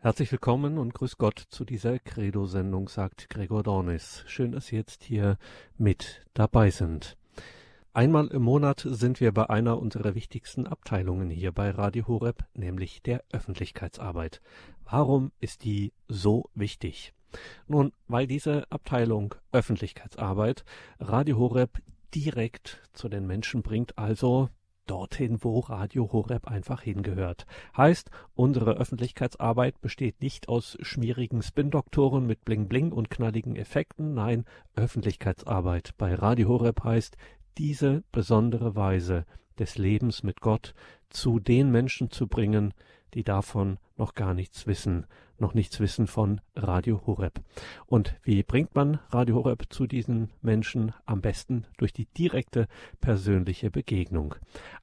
Herzlich willkommen und grüß Gott zu dieser Credo-Sendung, sagt Gregor Dornis. Schön, dass Sie jetzt hier mit dabei sind. Einmal im Monat sind wir bei einer unserer wichtigsten Abteilungen hier bei Radio Horeb, nämlich der Öffentlichkeitsarbeit. Warum ist die so wichtig? Nun, weil diese Abteilung Öffentlichkeitsarbeit Radio Horeb direkt zu den Menschen bringt, also dorthin, wo Radio Horeb einfach hingehört. Heißt, unsere Öffentlichkeitsarbeit besteht nicht aus schmierigen Spin-Doktoren mit Bling-Bling und knalligen Effekten. Nein, Öffentlichkeitsarbeit bei Radio Horeb heißt, diese besondere Weise des Lebens mit Gott zu den Menschen zu bringen, die davon noch gar nichts wissen, noch nichts wissen von Radio Horeb. Und wie bringt man Radio Horeb zu diesen Menschen? Am besten durch die direkte persönliche Begegnung.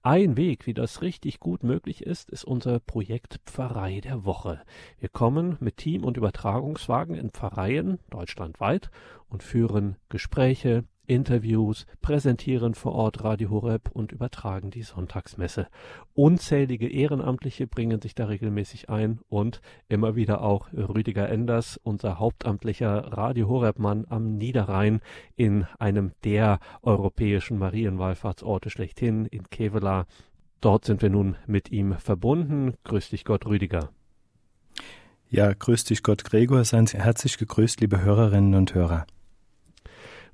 Ein Weg, wie das richtig gut möglich ist, ist unser Projekt Pfarrei der Woche. Wir kommen mit Team und Übertragungswagen in Pfarreien deutschlandweit und führen Gespräche, Interviews, präsentieren vor Ort Radio Horeb und übertragen die Sonntagsmesse. Unzählige Ehrenamtliche bringen sich da regelmäßig ein und immer wieder auch Rüdiger Enders, unser hauptamtlicher Radio Horeb-Mann am Niederrhein in einem der europäischen Marienwallfahrtsorte schlechthin in Kevela. Dort sind wir nun mit ihm verbunden. Grüß dich Gott, Rüdiger. Ja, grüß dich Gott, Gregor. Seien Sie herzlich gegrüßt, liebe Hörerinnen und Hörer.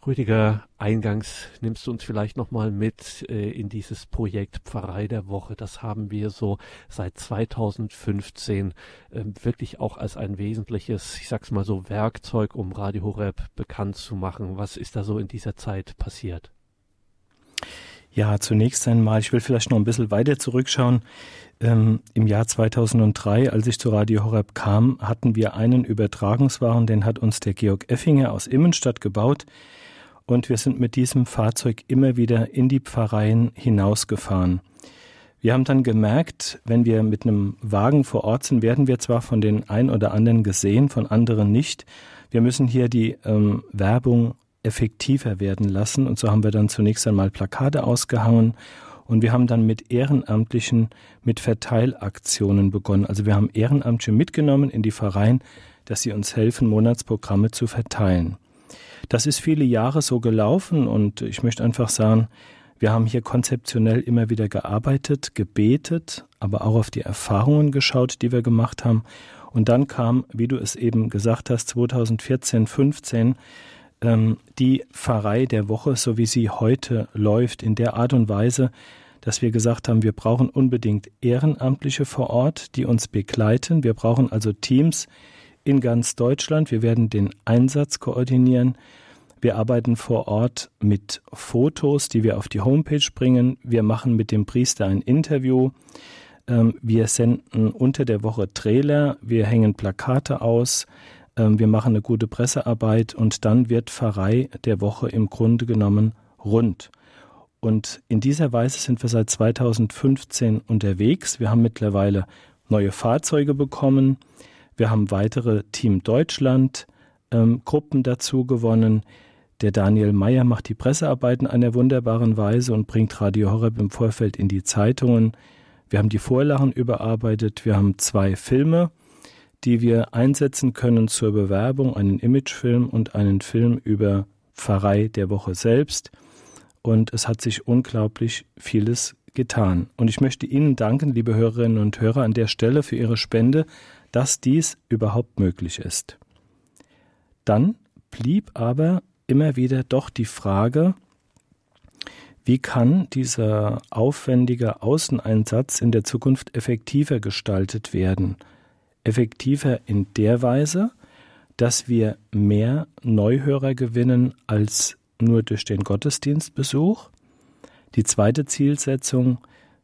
Rüdiger, eingangs nimmst du uns vielleicht nochmal mit äh, in dieses Projekt Pfarrei der Woche. Das haben wir so seit 2015 äh, wirklich auch als ein wesentliches, ich sag's mal so, Werkzeug, um Radio Horeb bekannt zu machen. Was ist da so in dieser Zeit passiert? Ja, zunächst einmal, ich will vielleicht noch ein bisschen weiter zurückschauen. Ähm, Im Jahr 2003, als ich zu Radio Horeb kam, hatten wir einen Übertragungswaren, den hat uns der Georg Effinger aus Immenstadt gebaut. Und wir sind mit diesem Fahrzeug immer wieder in die Pfarreien hinausgefahren. Wir haben dann gemerkt, wenn wir mit einem Wagen vor Ort sind, werden wir zwar von den ein oder anderen gesehen, von anderen nicht. Wir müssen hier die ähm, Werbung effektiver werden lassen. Und so haben wir dann zunächst einmal Plakate ausgehangen und wir haben dann mit Ehrenamtlichen, mit Verteilaktionen begonnen. Also wir haben Ehrenamtliche mitgenommen in die Pfarreien, dass sie uns helfen, Monatsprogramme zu verteilen. Das ist viele Jahre so gelaufen und ich möchte einfach sagen, wir haben hier konzeptionell immer wieder gearbeitet, gebetet, aber auch auf die Erfahrungen geschaut, die wir gemacht haben. Und dann kam, wie du es eben gesagt hast, 2014, 15 ähm, die Pfarrei der Woche, so wie sie heute läuft, in der Art und Weise, dass wir gesagt haben, wir brauchen unbedingt Ehrenamtliche vor Ort, die uns begleiten. Wir brauchen also Teams, in ganz Deutschland. Wir werden den Einsatz koordinieren. Wir arbeiten vor Ort mit Fotos, die wir auf die Homepage bringen. Wir machen mit dem Priester ein Interview. Ähm, wir senden unter der Woche Trailer. Wir hängen Plakate aus. Ähm, wir machen eine gute Pressearbeit und dann wird Pfarrei der Woche im Grunde genommen rund. Und in dieser Weise sind wir seit 2015 unterwegs. Wir haben mittlerweile neue Fahrzeuge bekommen. Wir haben weitere Team Deutschland ähm, Gruppen dazu gewonnen. Der Daniel Meyer macht die Pressearbeiten einer wunderbaren Weise und bringt Radio Horeb im Vorfeld in die Zeitungen. Wir haben die Vorlagen überarbeitet. Wir haben zwei Filme, die wir einsetzen können zur Bewerbung, einen Imagefilm und einen Film über Pfarrei der Woche selbst. Und es hat sich unglaublich vieles getan. Und ich möchte Ihnen danken, liebe Hörerinnen und Hörer, an der Stelle für Ihre Spende dass dies überhaupt möglich ist. Dann blieb aber immer wieder doch die Frage, wie kann dieser aufwendige Außeneinsatz in der Zukunft effektiver gestaltet werden? Effektiver in der Weise, dass wir mehr Neuhörer gewinnen als nur durch den Gottesdienstbesuch. Die zweite Zielsetzung,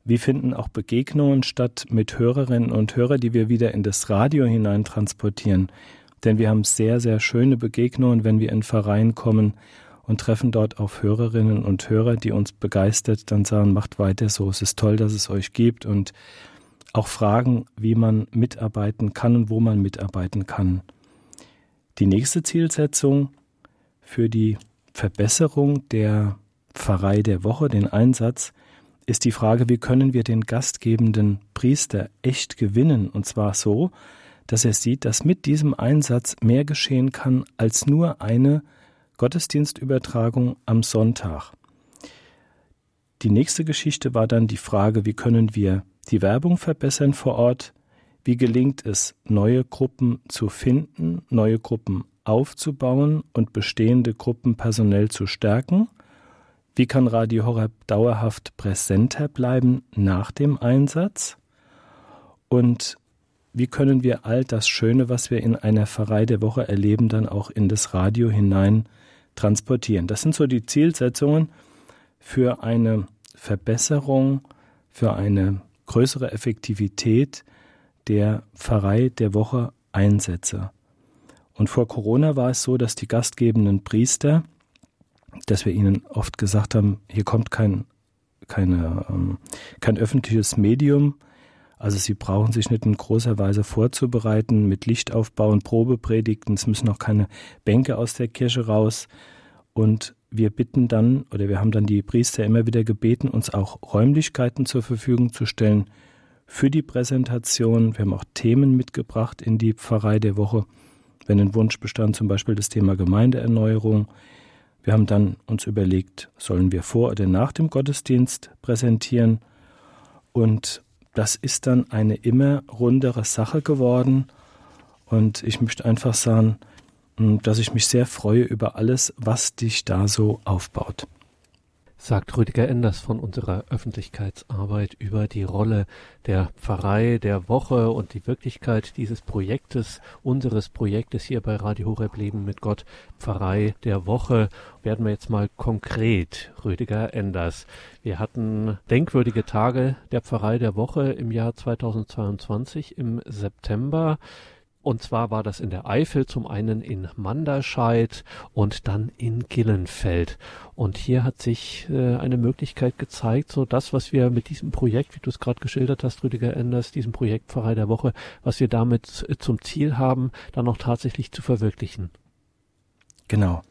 wie finden auch Begegnungen statt mit Hörerinnen und Hörern, die wir wieder in das Radio hinein transportieren? Denn wir haben sehr, sehr schöne Begegnungen, wenn wir in Verein kommen und treffen dort auf Hörerinnen und Hörer, die uns begeistert dann sagen, macht weiter so, es ist toll, dass es euch gibt und auch fragen, wie man mitarbeiten kann und wo man mitarbeiten kann. Die nächste Zielsetzung für die Verbesserung der Pfarrei der Woche, den Einsatz, ist die Frage, wie können wir den gastgebenden Priester echt gewinnen? Und zwar so, dass er sieht, dass mit diesem Einsatz mehr geschehen kann als nur eine Gottesdienstübertragung am Sonntag. Die nächste Geschichte war dann die Frage, wie können wir die Werbung verbessern vor Ort? Wie gelingt es, neue Gruppen zu finden, neue Gruppen aufzubauen und bestehende Gruppen personell zu stärken? Wie kann Radio Horeb dauerhaft präsenter bleiben nach dem Einsatz? Und wie können wir all das Schöne, was wir in einer Pfarrei der Woche erleben, dann auch in das Radio hinein transportieren? Das sind so die Zielsetzungen für eine Verbesserung, für eine größere Effektivität der Pfarrei der Woche Einsätze. Und vor Corona war es so, dass die gastgebenden Priester dass wir ihnen oft gesagt haben, hier kommt kein, keine, ähm, kein öffentliches Medium, also sie brauchen sich nicht in großer Weise vorzubereiten mit Lichtaufbau und Probepredigten, es müssen auch keine Bänke aus der Kirche raus. Und wir bitten dann, oder wir haben dann die Priester immer wieder gebeten, uns auch Räumlichkeiten zur Verfügung zu stellen für die Präsentation. Wir haben auch Themen mitgebracht in die Pfarrei der Woche, wenn ein Wunsch bestand, zum Beispiel das Thema Gemeindeerneuerung, wir haben dann uns überlegt, sollen wir vor oder nach dem Gottesdienst präsentieren? Und das ist dann eine immer rundere Sache geworden. Und ich möchte einfach sagen, dass ich mich sehr freue über alles, was dich da so aufbaut sagt Rüdiger Enders von unserer Öffentlichkeitsarbeit über die Rolle der Pfarrei der Woche und die Wirklichkeit dieses Projektes, unseres Projektes hier bei Radio Horeb Leben mit Gott, Pfarrei der Woche. Werden wir jetzt mal konkret, Rüdiger Enders. Wir hatten denkwürdige Tage der Pfarrei der Woche im Jahr 2022 im September. Und zwar war das in der Eifel, zum einen in Manderscheid und dann in Gillenfeld. Und hier hat sich äh, eine Möglichkeit gezeigt, so das, was wir mit diesem Projekt, wie du es gerade geschildert hast, Rüdiger Enders, diesem Projekt Pfarrei der Woche, was wir damit äh, zum Ziel haben, dann auch tatsächlich zu verwirklichen. Genau.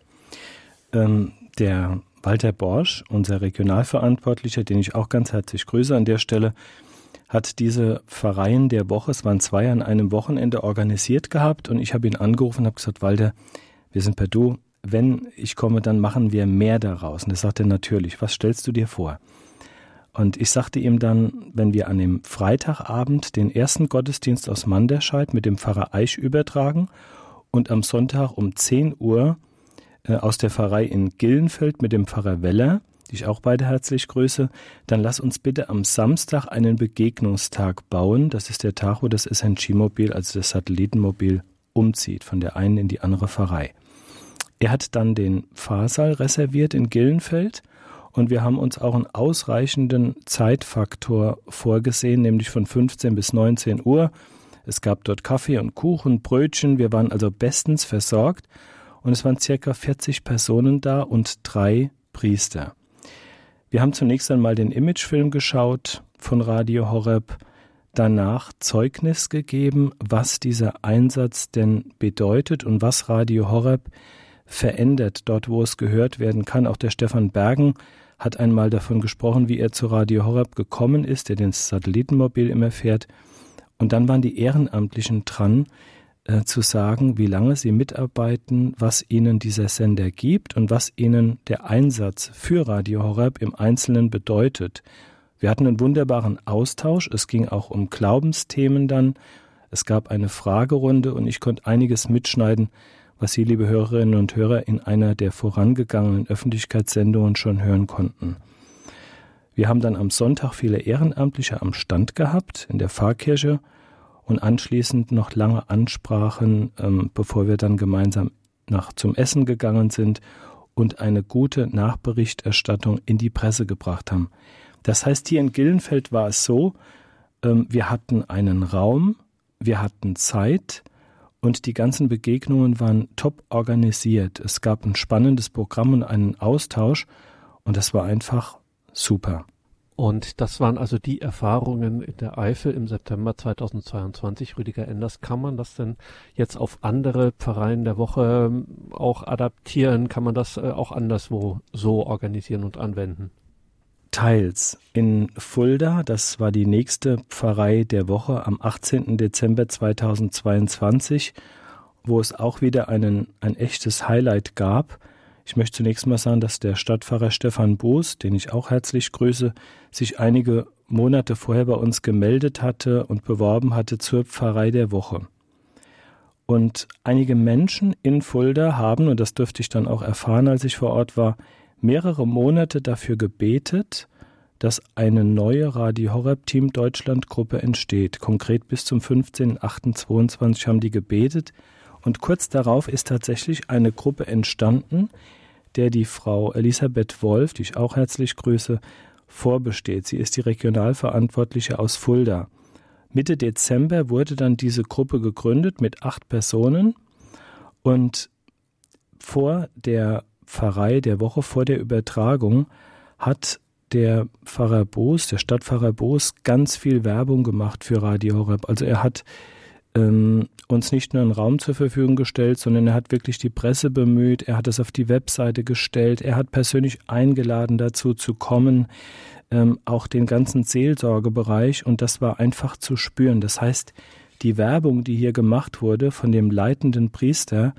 Ähm, der Walter Borsch, unser Regionalverantwortlicher, den ich auch ganz herzlich grüße an der Stelle, hat diese Pfarreien der Woche, es waren zwei an einem Wochenende organisiert gehabt und ich habe ihn angerufen und habe gesagt, Walter, wir sind per Du, wenn ich komme, dann machen wir mehr daraus. Und er sagte natürlich, was stellst du dir vor? Und ich sagte ihm dann, wenn wir an dem Freitagabend den ersten Gottesdienst aus Manderscheid mit dem Pfarrer Eich übertragen und am Sonntag um 10 Uhr äh, aus der Pfarrei in Gillenfeld mit dem Pfarrer Weller die ich auch beide herzlich grüße, dann lass uns bitte am Samstag einen Begegnungstag bauen. Das ist der Tag, wo das SNG-Mobil, also das Satellitenmobil, umzieht von der einen in die andere Pfarrei. Er hat dann den Pfarrsaal reserviert in Gillenfeld und wir haben uns auch einen ausreichenden Zeitfaktor vorgesehen, nämlich von 15 bis 19 Uhr. Es gab dort Kaffee und Kuchen, Brötchen, wir waren also bestens versorgt und es waren circa 40 Personen da und drei Priester. Wir haben zunächst einmal den Imagefilm geschaut von Radio Horeb, danach Zeugnis gegeben, was dieser Einsatz denn bedeutet und was Radio Horeb verändert, dort wo es gehört werden kann. Auch der Stefan Bergen hat einmal davon gesprochen, wie er zu Radio Horeb gekommen ist, der den Satellitenmobil immer fährt. Und dann waren die Ehrenamtlichen dran, äh, zu sagen, wie lange sie mitarbeiten, was ihnen dieser Sender gibt und was ihnen der Einsatz für Radio Horeb im Einzelnen bedeutet. Wir hatten einen wunderbaren Austausch. Es ging auch um Glaubensthemen dann. Es gab eine Fragerunde und ich konnte einiges mitschneiden, was Sie, liebe Hörerinnen und Hörer, in einer der vorangegangenen Öffentlichkeitssendungen schon hören konnten. Wir haben dann am Sonntag viele Ehrenamtliche am Stand gehabt in der Pfarrkirche und anschließend noch lange Ansprachen, ähm, bevor wir dann gemeinsam nach zum Essen gegangen sind und eine gute Nachberichterstattung in die Presse gebracht haben. Das heißt, hier in Gillenfeld war es so, ähm, wir hatten einen Raum, wir hatten Zeit und die ganzen Begegnungen waren top organisiert. Es gab ein spannendes Programm und einen Austausch und das war einfach super. Und das waren also die Erfahrungen in der Eifel im September 2022. Rüdiger Enders, kann man das denn jetzt auf andere Pfarreien der Woche ähm, auch adaptieren? Kann man das äh, auch anderswo so organisieren und anwenden? Teils. In Fulda, das war die nächste Pfarrei der Woche am 18. Dezember 2022, wo es auch wieder einen, ein echtes Highlight gab. Ich möchte zunächst mal sagen, dass der Stadtpfarrer Stefan Boos, den ich auch herzlich grüße, sich einige Monate vorher bei uns gemeldet hatte und beworben hatte zur Pfarrei der Woche. Und einige Menschen in Fulda haben, und das dürfte ich dann auch erfahren, als ich vor Ort war, mehrere Monate dafür gebetet, dass eine neue Radio Horeb Team Deutschland Gruppe entsteht. Konkret bis zum 15.08.22 haben die gebetet und kurz darauf ist tatsächlich eine Gruppe entstanden, der die Frau Elisabeth Wolf, die ich auch herzlich grüße, vorbesteht. Sie ist die Regionalverantwortliche aus Fulda. Mitte Dezember wurde dann diese Gruppe gegründet mit acht Personen und vor der Pfarrei der Woche, vor der Übertragung, hat der Pfarrer Boos, der Stadtpfarrer Boos, ganz viel Werbung gemacht für Radio Horeb. Also er hat ähm, uns nicht nur einen Raum zur Verfügung gestellt, sondern er hat wirklich die Presse bemüht, er hat es auf die Webseite gestellt, er hat persönlich eingeladen dazu zu kommen, ähm, auch den ganzen Seelsorgebereich und das war einfach zu spüren. Das heißt, die Werbung, die hier gemacht wurde von dem leitenden Priester,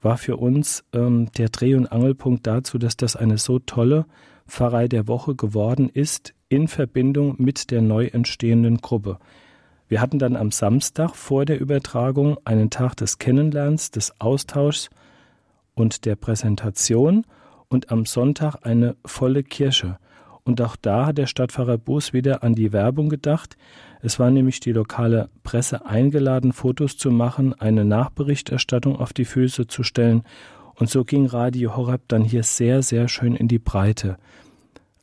war für uns ähm, der Dreh- und Angelpunkt dazu, dass das eine so tolle Pfarrei der Woche geworden ist in Verbindung mit der neu entstehenden Gruppe. Wir hatten dann am Samstag vor der Übertragung einen Tag des Kennenlernens, des Austauschs und der Präsentation und am Sonntag eine volle Kirche. Und auch da hat der Stadtpfarrer Buß wieder an die Werbung gedacht. Es war nämlich die lokale Presse eingeladen, Fotos zu machen, eine Nachberichterstattung auf die Füße zu stellen. Und so ging Radio Horeb dann hier sehr, sehr schön in die Breite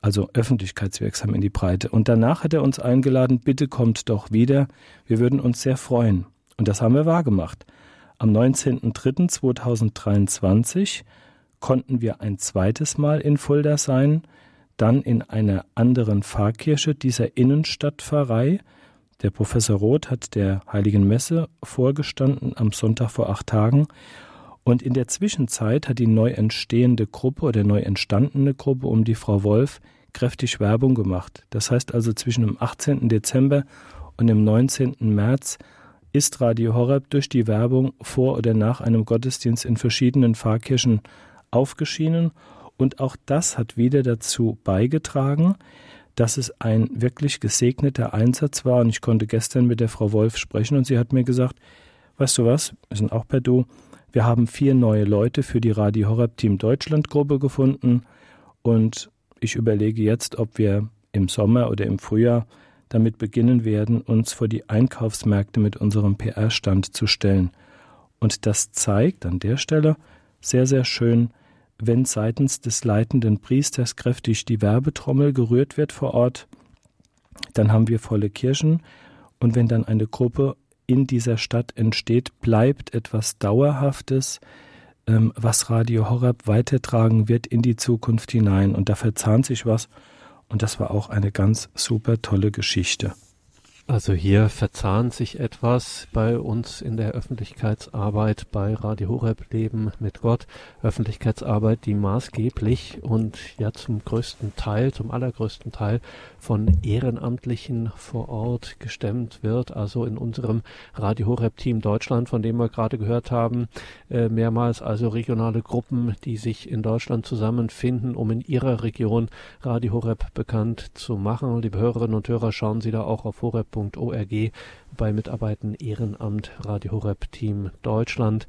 also öffentlichkeitswirksam in die Breite. Und danach hat er uns eingeladen, bitte kommt doch wieder, wir würden uns sehr freuen. Und das haben wir wahrgemacht. Am 19.03.2023 konnten wir ein zweites Mal in Fulda sein, dann in einer anderen Pfarrkirche dieser Innenstadtpfarrei. Der Professor Roth hat der Heiligen Messe vorgestanden am Sonntag vor acht Tagen. Und in der Zwischenzeit hat die neu entstehende Gruppe oder neu entstandene Gruppe um die Frau Wolf kräftig Werbung gemacht. Das heißt also zwischen dem 18. Dezember und dem 19. März ist Radio Horeb durch die Werbung vor oder nach einem Gottesdienst in verschiedenen Pfarrkirchen aufgeschienen und auch das hat wieder dazu beigetragen, dass es ein wirklich gesegneter Einsatz war und ich konnte gestern mit der Frau Wolf sprechen und sie hat mir gesagt, weißt du was, wir sind auch per Du, wir haben vier neue Leute für die Radio Horeb Team Deutschland Gruppe gefunden und ich überlege jetzt, ob wir im Sommer oder im Frühjahr damit beginnen werden, uns vor die Einkaufsmärkte mit unserem PR-Stand zu stellen. Und das zeigt an der Stelle sehr, sehr schön, wenn seitens des leitenden Priesters kräftig die Werbetrommel gerührt wird vor Ort, dann haben wir volle Kirchen. Und wenn dann eine Gruppe in dieser Stadt entsteht, bleibt etwas Dauerhaftes, ähm, was Radio Horeb weitertragen wird in die Zukunft hinein. Und da verzahnt sich was. Und das war auch eine ganz super tolle Geschichte. Also hier verzahnt sich etwas bei uns in der Öffentlichkeitsarbeit bei Radio Horeb Leben mit Gott. Öffentlichkeitsarbeit, die maßgeblich und ja zum größten Teil, zum allergrößten Teil von Ehrenamtlichen vor Ort gestemmt wird. Also in unserem Radio Horeb Team Deutschland, von dem wir gerade gehört haben, äh, mehrmals also regionale Gruppen, die sich in Deutschland zusammenfinden, um in ihrer Region Radio Horeb bekannt zu machen. Liebe Hörerinnen und Hörer, schauen Sie da auch auf horeb www.ccc.org bei Mitarbeiten Ehrenamt Radio Horeb Team Deutschland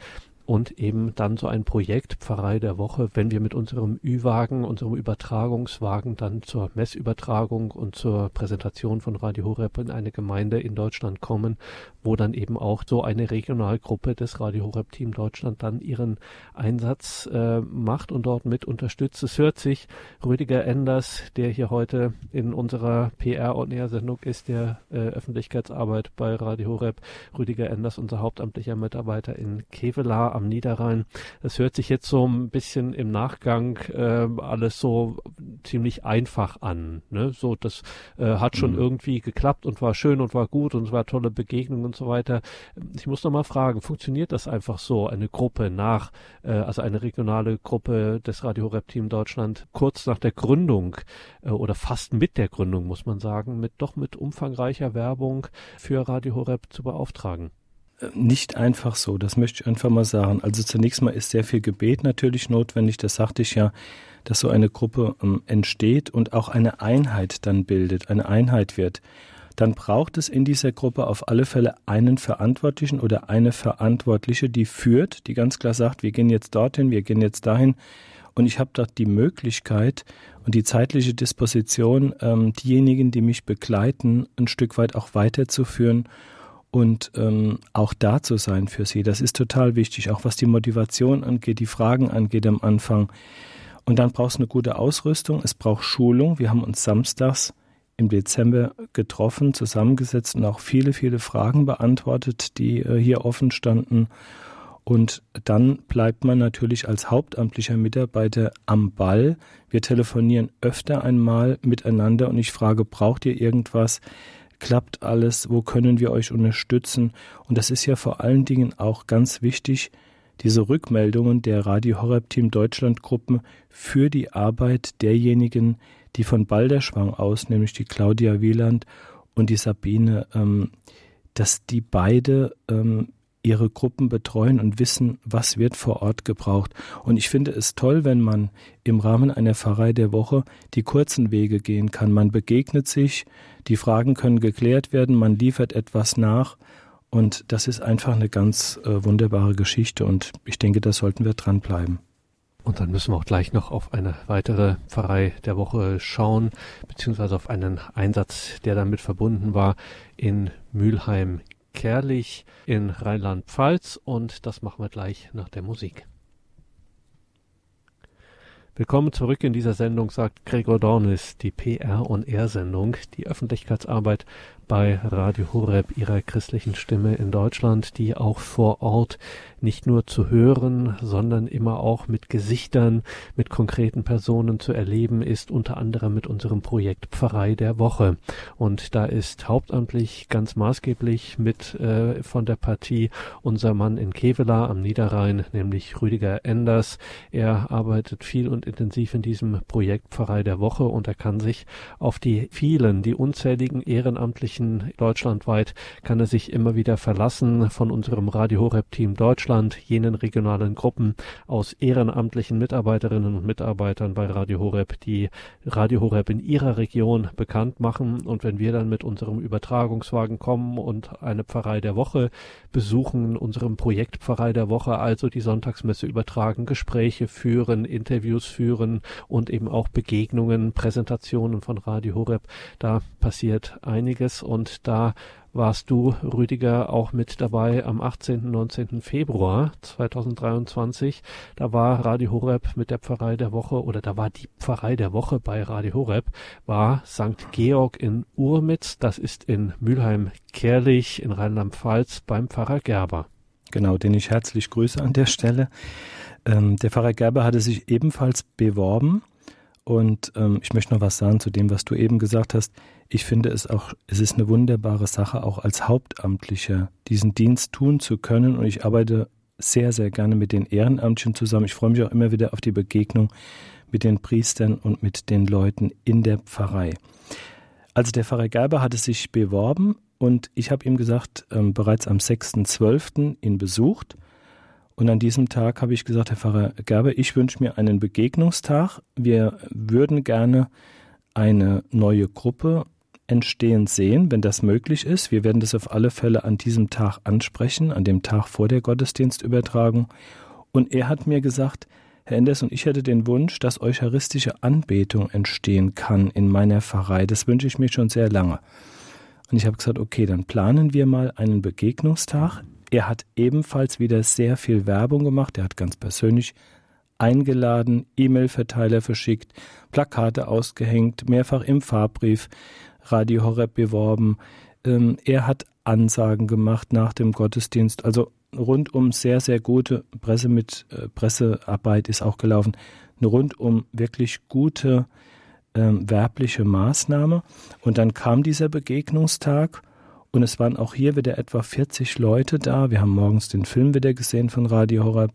und eben dann so ein Projekt Pfarrei der Woche, wenn wir mit unserem Ü-Wagen, unserem Übertragungswagen dann zur Messübertragung und zur Präsentation von Radio Horeb in eine Gemeinde in Deutschland kommen, wo dann eben auch so eine Regionalgruppe des Radio Horeb Team Deutschland dann ihren Einsatz äh, macht und dort mit unterstützt. Es hört sich Rüdiger Enders, der hier heute in unserer PR- und Sendung ist, der äh, Öffentlichkeitsarbeit bei Radio Horeb, Rüdiger Enders, unser hauptamtlicher Mitarbeiter in Kevelaar am Niederrhein. Es hört sich jetzt so ein bisschen im Nachgang äh, alles so ziemlich einfach an. Ne? So, das äh, hat schon mhm. irgendwie geklappt und war schön und war gut und es war tolle Begegnung und so weiter. Ich muss noch mal fragen, funktioniert das einfach so, eine Gruppe nach, äh, also eine regionale Gruppe des Radio Horeb Team Deutschland kurz nach der Gründung äh, oder fast mit der Gründung, muss man sagen, mit doch mit umfangreicher Werbung für Radio Horeb zu beauftragen? Nicht einfach so, das möchte ich einfach mal sagen. Also zunächst mal ist sehr viel Gebet natürlich notwendig, das sagte ich ja, dass so eine Gruppe ähm, entsteht und auch eine Einheit dann bildet, eine Einheit wird. Dann braucht es in dieser Gruppe auf alle Fälle einen Verantwortlichen oder eine Verantwortliche, die führt, die ganz klar sagt, wir gehen jetzt dorthin, wir gehen jetzt dahin. Und ich habe dort die Möglichkeit und die zeitliche Disposition, ähm, diejenigen, die mich begleiten, ein Stück weit auch weiterzuführen und ähm, auch da zu sein für sie. Das ist total wichtig, auch was die Motivation angeht, die Fragen angeht am Anfang. Und dann braucht es eine gute Ausrüstung, es braucht Schulung. Wir haben uns samstags im Dezember getroffen, zusammengesetzt und auch viele, viele Fragen beantwortet, die äh, hier offen standen. Und dann bleibt man natürlich als hauptamtlicher Mitarbeiter am Ball. Wir telefonieren öfter einmal miteinander und ich frage, braucht ihr irgendwas? Klappt alles? Wo können wir euch unterstützen? Und das ist ja vor allen Dingen auch ganz wichtig, diese Rückmeldungen der Radio Horeb Team Deutschland Gruppen für die Arbeit derjenigen, die von Balderschwang aus, nämlich die Claudia Wieland und die Sabine, ähm, dass die beide ähm, ihre Gruppen betreuen und wissen, was wird vor Ort gebraucht. Und ich finde es toll, wenn man im Rahmen einer Pfarrei der Woche die kurzen Wege gehen kann. Man begegnet sich, die Fragen können geklärt werden, man liefert etwas nach und das ist einfach eine ganz äh, wunderbare Geschichte und ich denke, da sollten wir dranbleiben. Und dann müssen wir auch gleich noch auf eine weitere Pfarrei der Woche schauen, beziehungsweise auf einen Einsatz, der damit verbunden war in Mülheim Kerlich in Rheinland-Pfalz und das machen wir gleich nach der Musik. Willkommen zurück in dieser Sendung, sagt Gregor Dornis, die PR- und R-Sendung, die Öffentlichkeitsarbeit bei Radio Horeb, ihrer christlichen Stimme in Deutschland, die auch vor Ort nicht nur zu hören, sondern immer auch mit Gesichtern, mit konkreten Personen zu erleben ist, unter anderem mit unserem Projekt Pfarrei der Woche. Und da ist hauptamtlich ganz maßgeblich mit äh, von der Partie unser Mann in Kevela am Niederrhein, nämlich Rüdiger Enders. Er arbeitet viel und intensiv in diesem Projekt Pfarrei der Woche und er kann sich auf die vielen, die unzähligen ehrenamtlichen Bereichen deutschlandweit kann er sich immer wieder verlassen von unserem Radio Horeb Team Deutschland, jenen regionalen Gruppen aus ehrenamtlichen Mitarbeiterinnen und Mitarbeitern bei Radio Horeb, die Radio Horeb in ihrer Region bekannt machen. Und wenn wir dann mit unserem Übertragungswagen kommen und eine Pfarrei der Woche besuchen, unserem Projekt Pfarrei der Woche, also die Sonntagsmesse übertragen, Gespräche führen, Interviews führen und eben auch Begegnungen, Präsentationen von Radio Horeb, da passiert einiges und da warst du, Rüdiger, auch mit dabei am 18. 19. Februar 2023. Da war Radio Horeb mit der Pfarrei der Woche oder da war die Pfarrei der Woche bei Radio Horeb, war St. Georg in Urmitz, das ist in Mülheim-Kerlich in Rheinland-Pfalz beim Pfarrer Gerber. Genau, den ich herzlich grüße an der Stelle. Ähm, der Pfarrer Gerber hatte sich ebenfalls beworben und ähm, ich möchte noch was sagen zu dem, was du eben gesagt hast. Ich finde es auch, es ist eine wunderbare Sache, auch als Hauptamtlicher diesen Dienst tun zu können. Und ich arbeite sehr, sehr gerne mit den Ehrenamtlichen zusammen. Ich freue mich auch immer wieder auf die Begegnung mit den Priestern und mit den Leuten in der Pfarrei. Also der Pfarrer Gerber hatte sich beworben und ich habe ihm gesagt, ähm, bereits am 6.12. ihn besucht und an diesem Tag habe ich gesagt, Herr Pfarrer Gerber, ich wünsche mir einen Begegnungstag. Wir würden gerne eine neue Gruppe entstehen sehen, wenn das möglich ist. Wir werden das auf alle Fälle an diesem Tag ansprechen, an dem Tag vor der Gottesdienstübertragung. Und er hat mir gesagt, Herr Enders und ich hätte den Wunsch, dass eucharistische Anbetung entstehen kann in meiner Pfarrei. Das wünsche ich mir schon sehr lange. Und ich habe gesagt, okay, dann planen wir mal einen Begegnungstag. Er hat ebenfalls wieder sehr viel Werbung gemacht. Er hat ganz persönlich eingeladen, E-Mail-Verteiler verschickt, Plakate ausgehängt, mehrfach im Fahrbrief Radio Horeb beworben. Ähm, er hat Ansagen gemacht nach dem Gottesdienst. Also rundum sehr, sehr gute Presse mit äh, Pressearbeit ist auch gelaufen. Eine rundum wirklich gute ähm, werbliche Maßnahme. Und dann kam dieser Begegnungstag und es waren auch hier wieder etwa 40 Leute da. Wir haben morgens den Film wieder gesehen von Radio Wir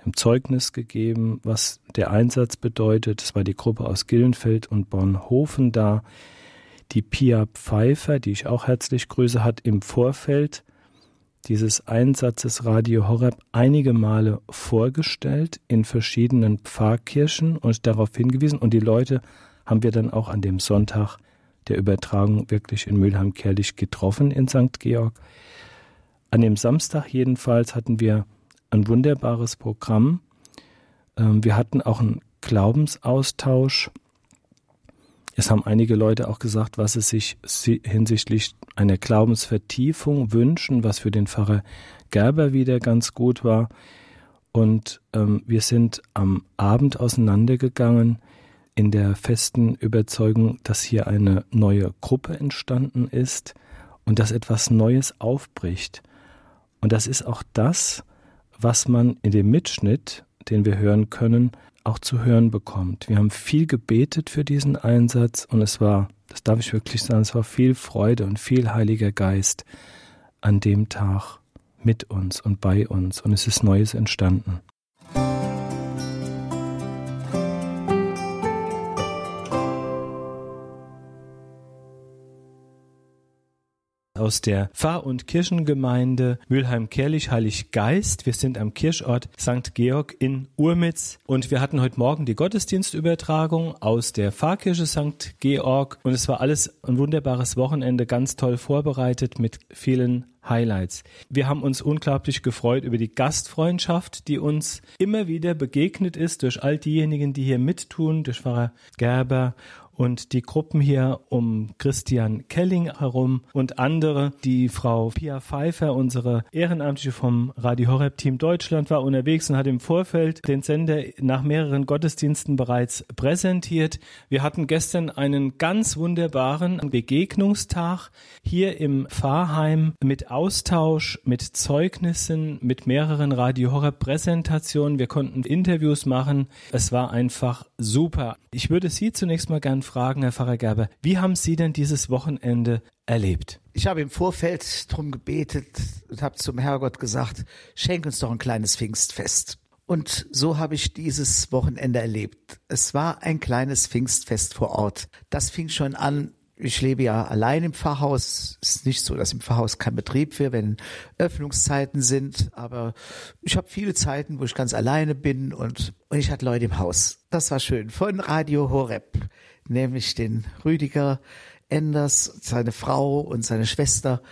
haben Zeugnis gegeben, was der Einsatz bedeutet. Es war die Gruppe aus Gillenfeld und Bornhofen da. Die Pia Pfeiffer, die ich auch herzlich grüße, hat im Vorfeld dieses Einsatzes Radio Horeb einige Male vorgestellt in verschiedenen Pfarrkirchen und darauf hingewiesen. Und die Leute haben wir dann auch an dem Sonntag der Übertragung wirklich in Mülheim-Kerlich getroffen in St. Georg. An dem Samstag jedenfalls hatten wir ein wunderbares Programm. Ähm, wir hatten auch einen Glaubensaustausch. Es haben einige Leute auch gesagt, was sie sich hinsichtlich einer Glaubensvertiefung wünschen, was für den Pfarrer Gerber wieder ganz gut war. Und ähm, wir sind am Abend auseinandergegangen in der festen Überzeugung, dass hier eine neue Gruppe entstanden ist und dass etwas Neues aufbricht. Und das ist auch das, was man in dem Mitschnitt, den wir hören können, auch zu hören bekommt. Wir haben viel gebetet für diesen Einsatz und es war, das darf ich wirklich sagen, es war viel Freude und viel Heiliger Geist an dem Tag mit uns und bei uns und es ist Neues entstanden. Aus der Pfarr- und Kirchengemeinde Mülheim-Kerlich-Heilig Geist. Wir sind am Kirchort St. Georg in Urmitz und wir hatten heute Morgen die Gottesdienstübertragung aus der Pfarrkirche St. Georg und es war alles ein wunderbares Wochenende, ganz toll vorbereitet mit vielen Highlights. Wir haben uns unglaublich gefreut über die Gastfreundschaft, die uns immer wieder begegnet ist durch all diejenigen, die hier mittun, durch Pfarrer Gerber und die Gruppen hier um Christian Kelling herum und andere. Die Frau Pia Pfeiffer, unsere Ehrenamtliche vom Radio Horeb Team Deutschland, war unterwegs und hat im Vorfeld den Sender nach mehreren Gottesdiensten bereits präsentiert. Wir hatten gestern einen ganz wunderbaren Begegnungstag hier im Pfarrheim mit Austausch, mit Zeugnissen, mit mehreren Radio Horeb Präsentationen. Wir konnten Interviews machen. Es war einfach super. Ich würde Sie zunächst mal gern fragen, Herr Pfarrer Gerber, wie haben Sie denn dieses Wochenende erlebt? Ich habe im Vorfeld darum gebetet und habe zum Herrgott gesagt, schenk uns doch ein kleines Pfingstfest. Und so habe ich dieses Wochenende erlebt. Es war ein kleines Pfingstfest vor Ort. Das fing schon an ich lebe ja allein im Pfarrhaus. Es ist nicht so, dass im Pfarrhaus kein Betrieb wäre, wenn Öffnungszeiten sind. Aber ich habe viele Zeiten, wo ich ganz alleine bin und, und ich hatte Leute im Haus. Das war schön. Von Radio Horeb, nämlich den Rüdiger Enders, seine Frau und seine Schwester.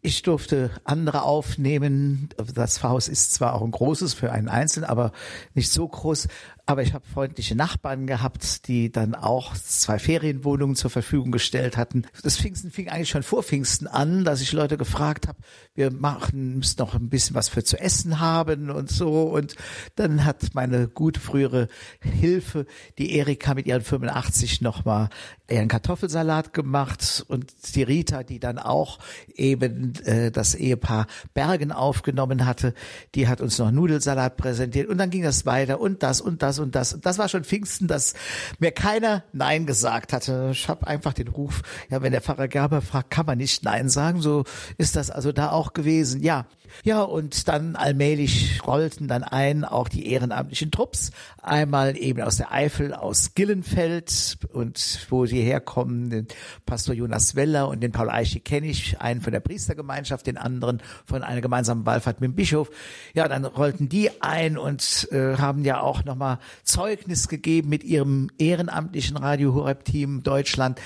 Ich durfte andere aufnehmen. Das Pfarrhaus ist zwar auch ein großes für einen Einzelnen, aber nicht so groß. Aber ich habe freundliche Nachbarn gehabt, die dann auch zwei Ferienwohnungen zur Verfügung gestellt hatten. Das Pfingsten fing eigentlich schon vor Pfingsten an, dass ich Leute gefragt habe, wir machen, müssen noch ein bisschen was für zu essen haben und so. Und dann hat meine gute frühere Hilfe, die Erika mit ihren 85 nochmal ihren Kartoffelsalat gemacht und die Rita, die dann auch eben äh, das Ehepaar Bergen aufgenommen hatte, die hat uns noch Nudelsalat präsentiert und dann ging das weiter und das und das und das. Und das war schon Pfingsten, dass mir keiner Nein gesagt hatte. Ich habe einfach den Ruf, ja, wenn der Pfarrer Gerber fragt, kann man nicht Nein sagen. So ist das also da auch gewesen. Ja, ja, und dann allmählich rollten dann ein auch die ehrenamtlichen Trupps. Einmal eben aus der Eifel, aus Gillenfeld und wo sie herkommen, den Pastor Jonas Weller und den Paul Eichi kenne ich, einen von der Priestergemeinschaft, den anderen von einer gemeinsamen Wallfahrt mit dem Bischof. Ja, dann rollten die ein und äh, haben ja auch nochmal Zeugnis gegeben mit ihrem ehrenamtlichen Radio Horeb Team Deutschland.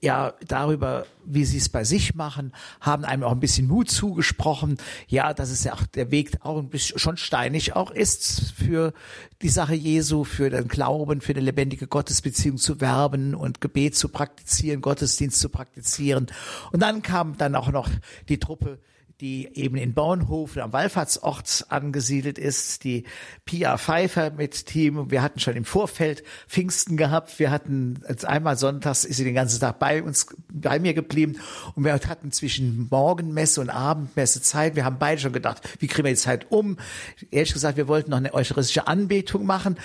Ja, darüber, wie sie es bei sich machen, haben einem auch ein bisschen Mut zugesprochen. Ja, dass es ja auch der Weg auch ein bisschen schon steinig auch ist für die Sache Jesu, für den Glauben, für eine lebendige Gottesbeziehung zu werben und Gebet zu praktizieren, Gottesdienst zu praktizieren. Und dann kam dann auch noch die Truppe die eben in Bornhofen am Wallfahrtsort angesiedelt ist, die Pia Pfeiffer mit Team. Wir hatten schon im Vorfeld Pfingsten gehabt. Wir hatten einmal sonntags ist sie den ganzen Tag bei uns, bei mir geblieben und wir hatten zwischen Morgenmesse und Abendmesse Zeit. Wir haben beide schon gedacht, wie kriegen wir die Zeit um? Ehrlich gesagt, wir wollten noch eine eucharistische Anbetung machen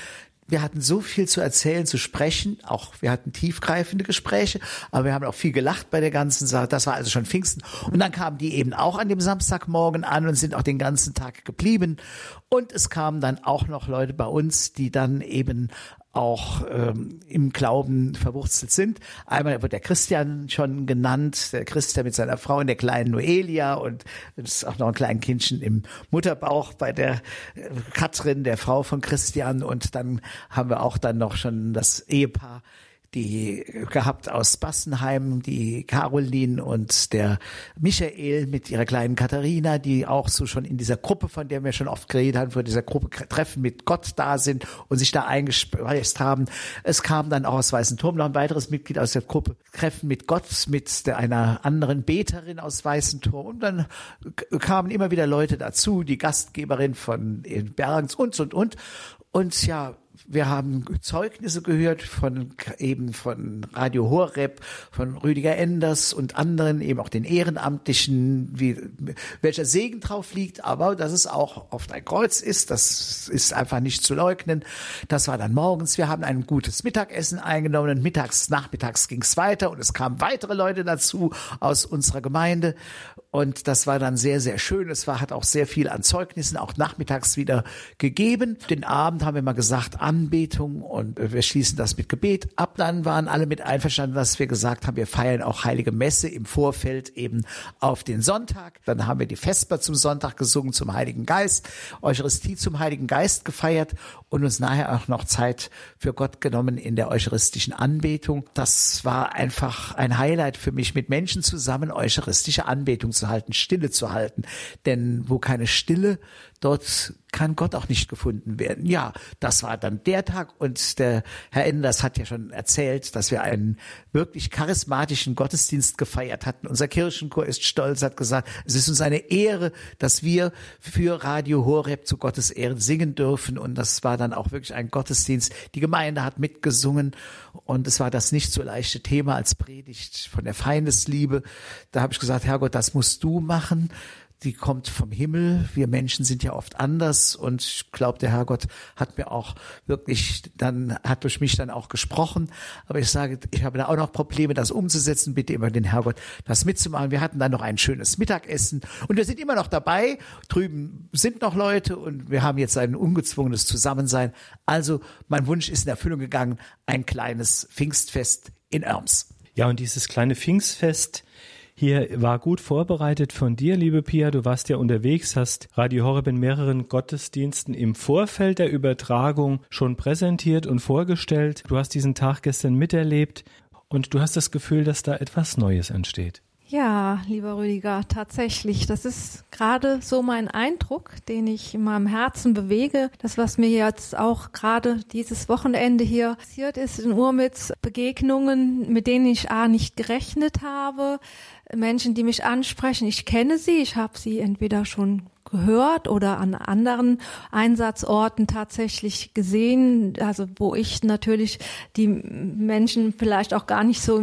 wir hatten so viel zu erzählen, zu sprechen. Auch wir hatten tiefgreifende Gespräche, aber wir haben auch viel gelacht bei der ganzen Sache. Das war also schon Pfingsten. Und dann kamen die eben auch an dem Samstagmorgen an und sind auch den ganzen Tag geblieben. Und es kamen dann auch noch Leute bei uns, die dann eben auch ähm, im Glauben verwurzelt sind. Einmal wird der Christian schon genannt, der Christian mit seiner Frau und der kleinen Noelia und es ist auch noch ein kleines Kindchen im Mutterbauch bei der äh, Katrin, der Frau von Christian und dann haben wir auch dann noch schon das Ehepaar die gehabt aus Bassenheim, die Caroline und der Michael mit ihrer kleinen Katharina, die auch so schon in dieser Gruppe, von der wir schon oft geredet haben, für dieser Gruppe Treffen mit Gott da sind und sich da eingespeist haben. Es kam dann auch aus Weißenturm noch ein weiteres Mitglied aus der Gruppe Treffen mit Gott, mit einer anderen Beterin aus Weißenturm und dann kamen immer wieder Leute dazu, die Gastgeberin von Bergens und, und, und. Und ja, wir haben Zeugnisse gehört von eben von Radio Horeb, von Rüdiger Enders und anderen, eben auch den Ehrenamtlichen, wie, welcher Segen drauf liegt, aber dass es auch oft ein Kreuz ist, das ist einfach nicht zu leugnen. Das war dann morgens. Wir haben ein gutes Mittagessen eingenommen und mittags, nachmittags ging es weiter und es kamen weitere Leute dazu aus unserer Gemeinde und das war dann sehr, sehr schön. Es war, hat auch sehr viel an Zeugnissen, auch nachmittags wieder gegeben. Den Abend haben wir mal gesagt, Anbetung und wir schließen das mit Gebet ab. Dann waren alle mit einverstanden, dass wir gesagt haben, wir feiern auch Heilige Messe im Vorfeld eben auf den Sonntag. Dann haben wir die Vesper zum Sonntag gesungen, zum Heiligen Geist, Eucharistie zum Heiligen Geist gefeiert und uns nachher auch noch Zeit für Gott genommen in der eucharistischen Anbetung. Das war einfach ein Highlight für mich, mit Menschen zusammen eucharistische Anbetung zu halten, Stille zu halten. Denn wo keine Stille, dort kann Gott auch nicht gefunden werden. Ja, das war dann der Tag und der Herr Enders hat ja schon erzählt, dass wir einen wirklich charismatischen Gottesdienst gefeiert hatten. Unser Kirchenchor ist stolz, hat gesagt, es ist uns eine Ehre, dass wir für Radio Horeb zu Gottes Ehren singen dürfen und das war dann auch wirklich ein Gottesdienst. Die Gemeinde hat mitgesungen und es war das nicht so leichte Thema als Predigt von der Feindesliebe. Da habe ich gesagt, Herrgott, das musst du machen die kommt vom Himmel. Wir Menschen sind ja oft anders und ich glaube, der Herrgott hat mir auch wirklich dann, hat durch mich dann auch gesprochen. Aber ich sage, ich habe da auch noch Probleme, das umzusetzen. Bitte immer den Herrgott, das mitzumachen. Wir hatten dann noch ein schönes Mittagessen und wir sind immer noch dabei. Drüben sind noch Leute und wir haben jetzt ein ungezwungenes Zusammensein. Also mein Wunsch ist in Erfüllung gegangen, ein kleines Pfingstfest in Erms. Ja, und dieses kleine Pfingstfest, hier war gut vorbereitet von dir, liebe Pia. Du warst ja unterwegs, hast Radio Horeb in mehreren Gottesdiensten im Vorfeld der Übertragung schon präsentiert und vorgestellt. Du hast diesen Tag gestern miterlebt und du hast das Gefühl, dass da etwas Neues entsteht. Ja, lieber Rüdiger, tatsächlich. Das ist gerade so mein Eindruck, den ich in meinem Herzen bewege. Das, was mir jetzt auch gerade dieses Wochenende hier passiert ist in Urmitz, Begegnungen, mit denen ich A nicht gerechnet habe, Menschen, die mich ansprechen. Ich kenne sie, ich habe sie entweder schon gehört oder an anderen Einsatzorten tatsächlich gesehen, also wo ich natürlich die Menschen vielleicht auch gar nicht so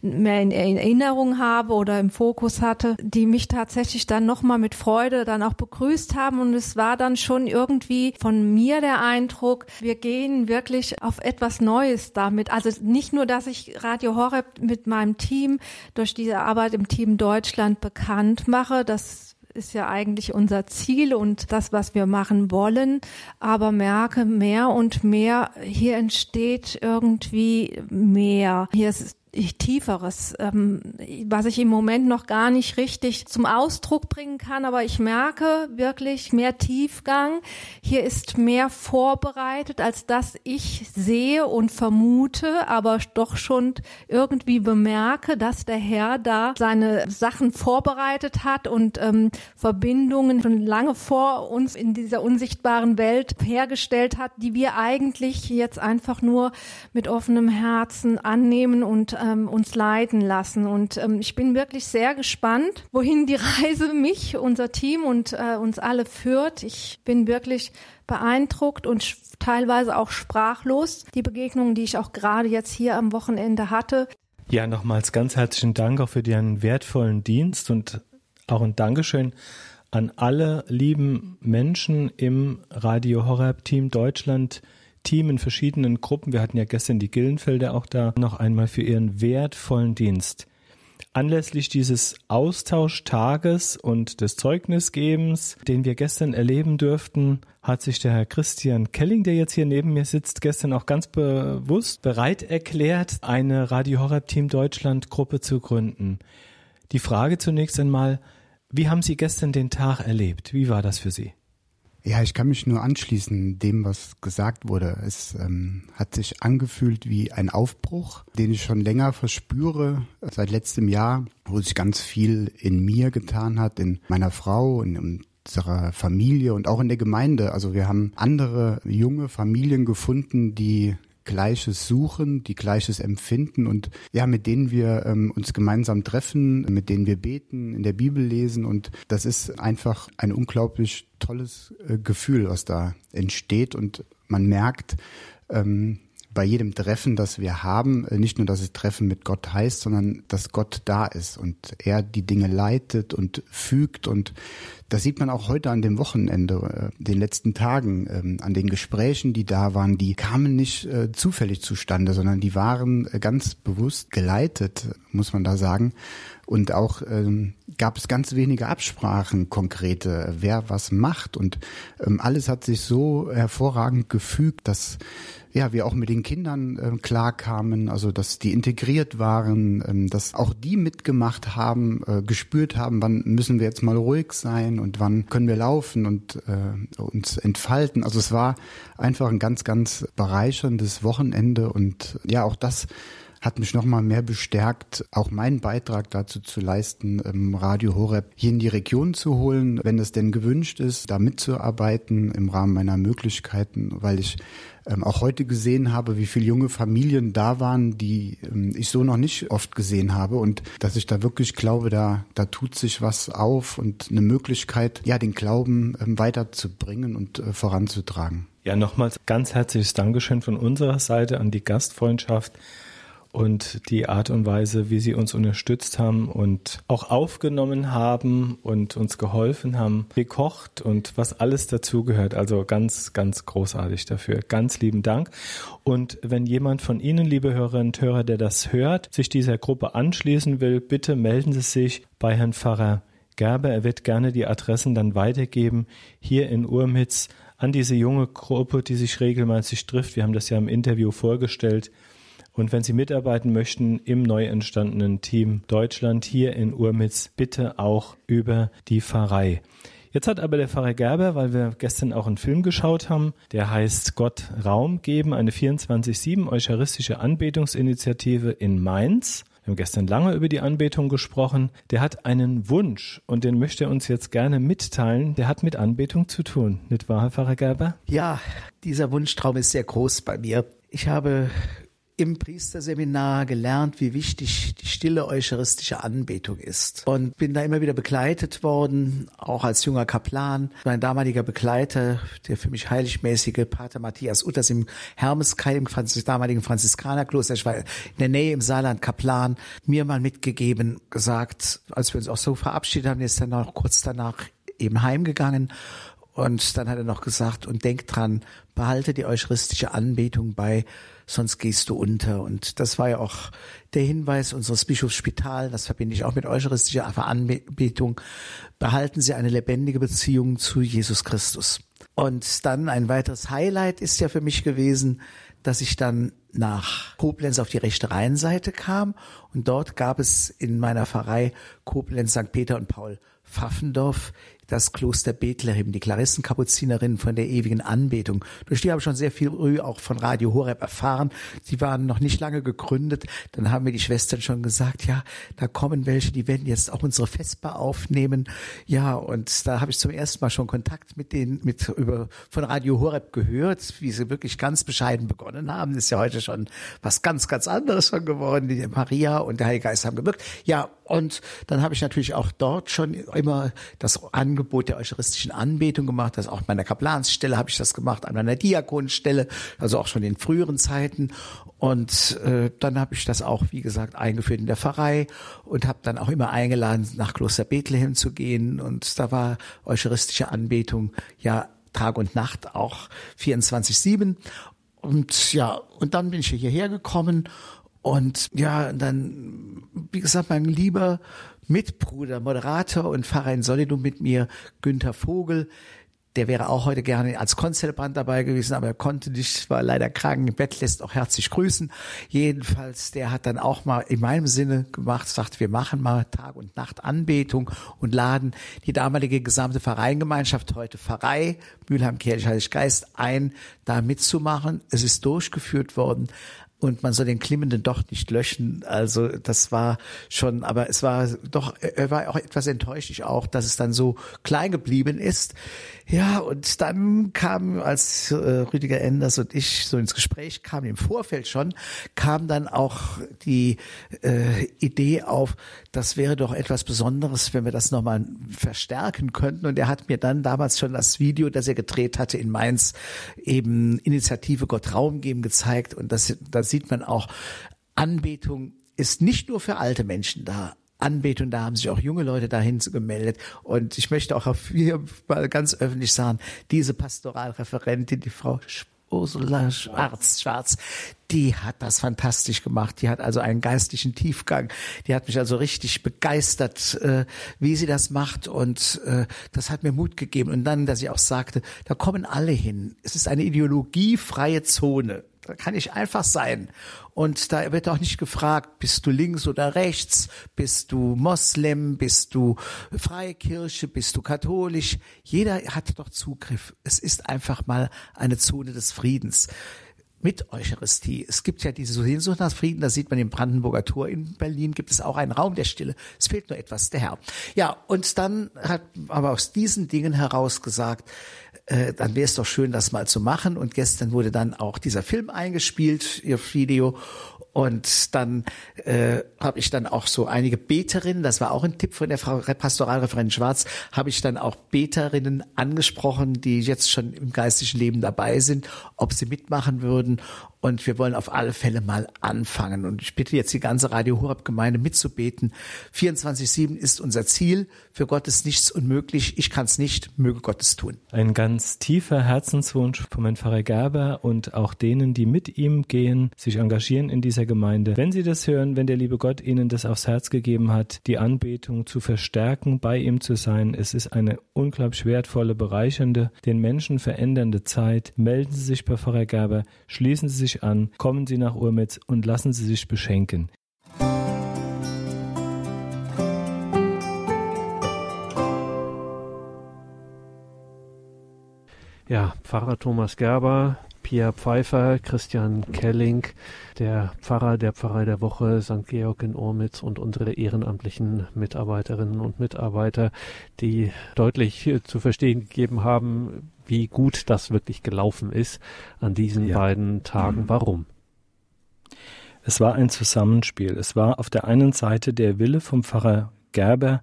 mehr in Erinnerung habe oder im Fokus hatte, die mich tatsächlich dann nochmal mit Freude dann auch begrüßt haben und es war dann schon irgendwie von mir der Eindruck, wir gehen wirklich auf etwas Neues damit. Also nicht nur, dass ich Radio Horeb mit meinem Team durch diese Arbeit im Team Deutschland bekannt mache, das ist ja eigentlich unser Ziel und das, was wir machen wollen, aber merke mehr und mehr, hier entsteht irgendwie mehr. Hier ist Tieferes, ähm, was ich im Moment noch gar nicht richtig zum Ausdruck bringen kann, aber ich merke wirklich mehr Tiefgang. Hier ist mehr vorbereitet, als dass ich sehe und vermute, aber doch schon irgendwie bemerke, dass der Herr da seine Sachen vorbereitet hat und ähm, Verbindungen schon lange vor uns in dieser unsichtbaren Welt hergestellt hat, die wir eigentlich jetzt einfach nur mit offenem Herzen annehmen und ähm, uns leiten lassen. Und ähm, ich bin wirklich sehr gespannt, wohin die Reise mich, unser Team und äh, uns alle führt. Ich bin wirklich beeindruckt und teilweise auch sprachlos. Die Begegnungen, die ich auch gerade jetzt hier am Wochenende hatte. Ja, nochmals ganz herzlichen Dank auch für Ihren wertvollen Dienst und auch ein Dankeschön an alle lieben Menschen im Radio Horeb Team Deutschland, Team in verschiedenen Gruppen. Wir hatten ja gestern die Gillenfelder auch da noch einmal für ihren wertvollen Dienst. Anlässlich dieses Austauschtages und des Zeugnisgebens, den wir gestern erleben dürften, hat sich der Herr Christian Kelling, der jetzt hier neben mir sitzt, gestern auch ganz bewusst bereit erklärt, eine Radio Horeb Team Deutschland Gruppe zu gründen. Die Frage zunächst einmal, wie haben Sie gestern den Tag erlebt? Wie war das für Sie? Ja, ich kann mich nur anschließen dem, was gesagt wurde. Es ähm, hat sich angefühlt wie ein Aufbruch, den ich schon länger verspüre, seit letztem Jahr, wo sich ganz viel in mir getan hat, in meiner Frau, in unserer Familie und auch in der Gemeinde. Also wir haben andere junge Familien gefunden, die Gleiches suchen, die Gleiches empfinden und ja, mit denen wir ähm, uns gemeinsam treffen, mit denen wir beten, in der Bibel lesen und das ist einfach ein unglaublich tolles äh, Gefühl, was da entsteht und man merkt, ähm, bei jedem Treffen, das wir haben, äh, nicht nur, dass es Treffen mit Gott heißt, sondern dass Gott da ist und er die Dinge leitet und fügt. Und das sieht man auch heute an dem Wochenende, äh, den letzten Tagen, ähm, an den Gesprächen, die da waren. Die kamen nicht äh, zufällig zustande, sondern die waren ganz bewusst geleitet, muss man da sagen. Und auch ähm, gab es ganz wenige Absprachen, konkrete, wer was macht. Und ähm, alles hat sich so hervorragend gefügt, dass ja, wir auch mit den Kindern äh, klarkamen, also dass die integriert waren, ähm, dass auch die mitgemacht haben, äh, gespürt haben, wann müssen wir jetzt mal ruhig sein und wann können wir laufen und äh, uns entfalten. Also es war einfach ein ganz, ganz bereicherndes Wochenende und ja, auch das hat mich nochmal mehr bestärkt, auch meinen Beitrag dazu zu leisten, Radio Horeb hier in die Region zu holen, wenn es denn gewünscht ist, da mitzuarbeiten im Rahmen meiner Möglichkeiten, weil ich ähm, auch heute gesehen habe, wie viele junge Familien da waren, die ähm, ich so noch nicht oft gesehen habe und dass ich da wirklich glaube, da, da tut sich was auf und eine Möglichkeit, ja, den Glauben ähm, weiterzubringen und äh, voranzutragen. Ja, nochmals ganz herzliches Dankeschön von unserer Seite an die Gastfreundschaft und die Art und Weise, wie sie uns unterstützt haben und auch aufgenommen haben und uns geholfen haben, gekocht und was alles dazugehört. Also ganz, ganz großartig dafür. Ganz lieben Dank. Und wenn jemand von Ihnen, liebe Hörerinnen und Hörer, der das hört, sich dieser Gruppe anschließen will, bitte melden Sie sich bei Herrn Pfarrer Gerber. Er wird gerne die Adressen dann weitergeben hier in Urmitz an diese junge Gruppe, die sich regelmäßig trifft. Wir haben das ja im Interview vorgestellt. Und wenn Sie mitarbeiten möchten im neu entstandenen Team Deutschland hier in Urmitz, bitte auch über die Pfarrei. Jetzt hat aber der Pfarrer Gerber, weil wir gestern auch einen Film geschaut haben, der heißt Gott Raum geben, eine 24-7 eucharistische Anbetungsinitiative in Mainz. Wir haben gestern lange über die Anbetung gesprochen. Der hat einen Wunsch und den möchte er uns jetzt gerne mitteilen. Der hat mit Anbetung zu tun, nicht wahr, Herr Pfarrer Gerber? Ja, dieser Wunschtraum ist sehr groß bei mir. Ich habe im Priesterseminar gelernt, wie wichtig die stille eucharistische Anbetung ist. Und bin da immer wieder begleitet worden, auch als junger Kaplan. Mein damaliger Begleiter, der für mich heiligmäßige Pater Matthias Utters im Hermeskai, im Franzis damaligen Franziskanerkloster, ich war in der Nähe im Saarland Kaplan, mir mal mitgegeben, gesagt, als wir uns auch so verabschiedet haben, ist er noch kurz danach eben heimgegangen und dann hat er noch gesagt, und denk dran, behalte die eucharistische Anbetung bei, sonst gehst du unter. Und das war ja auch der Hinweis unseres Bischofsspital, das verbinde ich auch mit eucharistischer Anbetung. Behalten Sie eine lebendige Beziehung zu Jesus Christus. Und dann ein weiteres Highlight ist ja für mich gewesen, dass ich dann nach Koblenz auf die rechte Rheinseite kam und dort gab es in meiner Pfarrei Koblenz St. Peter und Paul Pfaffendorf das Kloster Bethlehem, die Klarissenkapuzinerinnen von der ewigen Anbetung. Durch die habe ich schon sehr viel früh auch von Radio Horeb erfahren. Sie waren noch nicht lange gegründet. Dann haben mir die Schwestern schon gesagt, ja, da kommen welche, die werden jetzt auch unsere Vesper aufnehmen. Ja, und da habe ich zum ersten Mal schon Kontakt mit denen, mit über von Radio Horeb gehört, wie sie wirklich ganz bescheiden begonnen haben. Das ist ja heute schon was ganz, ganz anderes schon geworden. Die Maria und der Heilige Geist haben gewirkt. Ja, und dann habe ich natürlich auch dort schon immer das Angebot der eucharistischen Anbetung gemacht. Das auch an meiner Kaplansstelle habe ich das gemacht, an meiner Diakonstelle, also auch schon in früheren Zeiten. Und äh, dann habe ich das auch, wie gesagt, eingeführt in der Pfarrei und habe dann auch immer eingeladen, nach Kloster Bethlehem zu gehen. Und da war eucharistische Anbetung ja Tag und Nacht auch 24-7. Und ja, und dann bin ich hierher gekommen und ja, dann, wie gesagt, mein lieber Mitbruder, Moderator und Pfarrer in Solidum mit mir, Günther Vogel, der wäre auch heute gerne als Konzellbrand dabei gewesen, aber er konnte nicht, war leider krank im Bett, lässt auch herzlich grüßen. Jedenfalls, der hat dann auch mal in meinem Sinne gemacht, sagt, wir machen mal Tag und Nacht Anbetung und laden die damalige gesamte Vereingemeinschaft, heute Pfarrei, Mülheim Kirchlich Heilig Geist, ein, da mitzumachen. Es ist durchgeführt worden und man soll den Klimmenden doch nicht löschen. Also das war schon, aber es war doch, er war auch etwas enttäuscht, ich auch, dass es dann so klein geblieben ist. Ja, und dann kam, als äh, Rüdiger Enders und ich so ins Gespräch kamen, im Vorfeld schon, kam dann auch die äh, Idee auf, das wäre doch etwas Besonderes, wenn wir das nochmal verstärken könnten. Und er hat mir dann damals schon das Video, das er gedreht hatte in Mainz, eben Initiative Gott Raum geben gezeigt. Und das, das sieht man auch, Anbetung ist nicht nur für alte Menschen da. Anbetung, da haben sich auch junge Leute dahin gemeldet. Und ich möchte auch auf hier mal ganz öffentlich sagen, diese Pastoralreferentin, die Frau Ursula Schwarz, Schwarz, die hat das fantastisch gemacht. Die hat also einen geistlichen Tiefgang. Die hat mich also richtig begeistert, äh, wie sie das macht. Und äh, das hat mir Mut gegeben. Und dann, dass sie auch sagte, da kommen alle hin. Es ist eine ideologiefreie Zone. Da kann ich einfach sein. Und da wird auch nicht gefragt, bist du links oder rechts, bist du Moslem, bist du Freikirche, bist du katholisch. Jeder hat doch Zugriff. Es ist einfach mal eine Zone des Friedens mit Eucharistie. Es gibt ja diese Sehnsucht nach Frieden, da sieht man im Brandenburger Tor in Berlin, gibt es auch einen Raum der Stille. Es fehlt nur etwas, der Herr. Ja, und dann hat aber aus diesen Dingen heraus gesagt, äh, dann wäre es doch schön, das mal zu machen. Und gestern wurde dann auch dieser Film eingespielt, ihr Video. Und dann äh, habe ich dann auch so einige Beterinnen, das war auch ein Tipp von der Frau Pastoralreferentin Schwarz, habe ich dann auch Beterinnen angesprochen, die jetzt schon im geistlichen Leben dabei sind, ob sie mitmachen würden. Und wir wollen auf alle Fälle mal anfangen. Und ich bitte jetzt die ganze Radio Horab Gemeinde mitzubeten. 24-7 ist unser Ziel. Für Gott ist nichts unmöglich. Ich kann es nicht, möge Gott es tun. Ein ganz tiefer Herzenswunsch von meinem Pfarrer Gerber und auch denen, die mit ihm gehen, sich engagieren in dieser Gemeinde. Wenn Sie das hören, wenn der liebe Gott Ihnen das aufs Herz gegeben hat, die Anbetung zu verstärken, bei ihm zu sein, es ist eine unglaublich wertvolle, bereichernde, den Menschen verändernde Zeit. Melden Sie sich bei Pfarrer Gerber, schließen Sie sich sich an, kommen Sie nach Urmitz und lassen Sie sich beschenken. Ja, Pfarrer Thomas Gerber, Pia Pfeiffer, Christian Kelling, der Pfarrer der Pfarrei der Woche St. Georg in Ormitz und unsere ehrenamtlichen Mitarbeiterinnen und Mitarbeiter, die deutlich zu verstehen gegeben haben, wie gut das wirklich gelaufen ist an diesen ja. beiden Tagen. Warum? Es war ein Zusammenspiel. Es war auf der einen Seite der Wille vom Pfarrer Gerber,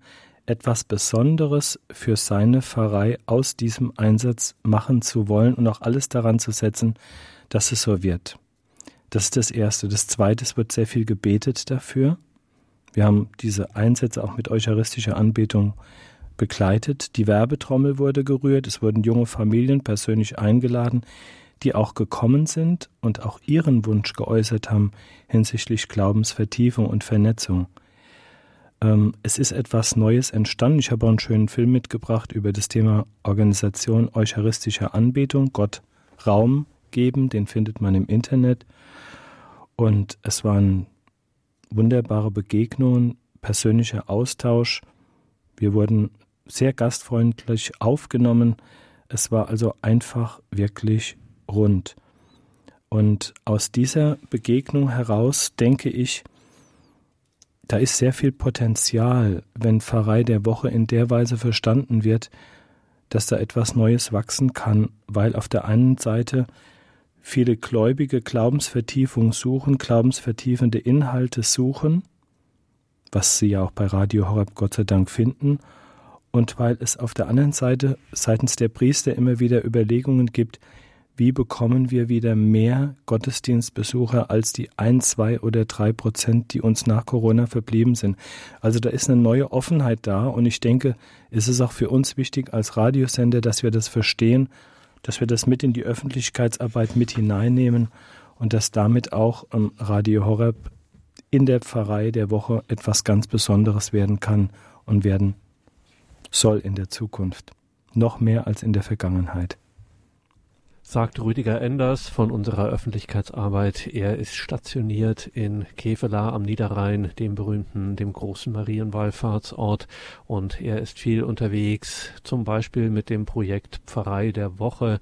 etwas Besonderes für seine Pfarrei aus diesem Einsatz machen zu wollen und auch alles daran zu setzen, dass es so wird. Das ist das Erste. Das Zweite, es wird sehr viel gebetet dafür. Wir haben diese Einsätze auch mit eucharistischer Anbetung begleitet. Die Werbetrommel wurde gerührt, es wurden junge Familien persönlich eingeladen, die auch gekommen sind und auch ihren Wunsch geäußert haben hinsichtlich Glaubensvertiefung und Vernetzung. Ähm, es ist etwas Neues entstanden. Ich habe auch einen schönen Film mitgebracht über das Thema Organisation eucharistischer Anbetung, Gott Raum geben, den findet man im Internet. Und es waren wunderbare Begegnungen, persönlicher Austausch. Wir wurden sehr gastfreundlich aufgenommen. Es war also einfach wirklich rund. Und aus dieser Begegnung heraus denke ich, da ist sehr viel Potenzial, wenn Pfarrei der Woche in der Weise verstanden wird, dass da etwas Neues wachsen kann, weil auf der einen Seite viele Gläubige Glaubensvertiefung suchen, glaubensvertiefende Inhalte suchen, was sie ja auch bei Radio Horeb Gott sei Dank finden, und weil es auf der anderen Seite seitens der Priester immer wieder Überlegungen gibt, wie bekommen wir wieder mehr Gottesdienstbesucher als die ein, zwei oder drei Prozent, die uns nach Corona verblieben sind. Also da ist eine neue Offenheit da und ich denke, es ist auch für uns wichtig als Radiosender, dass wir das verstehen, dass wir das mit in die Öffentlichkeitsarbeit mit hineinnehmen und dass damit auch ähm, Radio Horeb in der Pfarrei der Woche etwas ganz Besonderes werden kann und werden soll in der Zukunft. Noch mehr als in der Vergangenheit sagt Rüdiger Enders von unserer Öffentlichkeitsarbeit. Er ist stationiert in Kevela am Niederrhein, dem berühmten, dem großen Marienwallfahrtsort. Und er ist viel unterwegs, zum Beispiel mit dem Projekt Pfarrei der Woche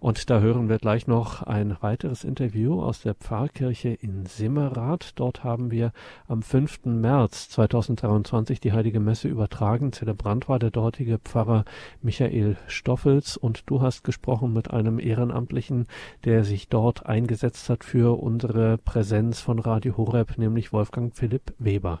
und da hören wir gleich noch ein weiteres Interview aus der Pfarrkirche in Simmerath. Dort haben wir am 5. März 2023 die Heilige Messe übertragen. Zelebrant war der dortige Pfarrer Michael Stoffels und du hast gesprochen mit einem Ehrenamtlichen, der sich dort eingesetzt hat für unsere Präsenz von Radio Horeb, nämlich Wolfgang Philipp Weber.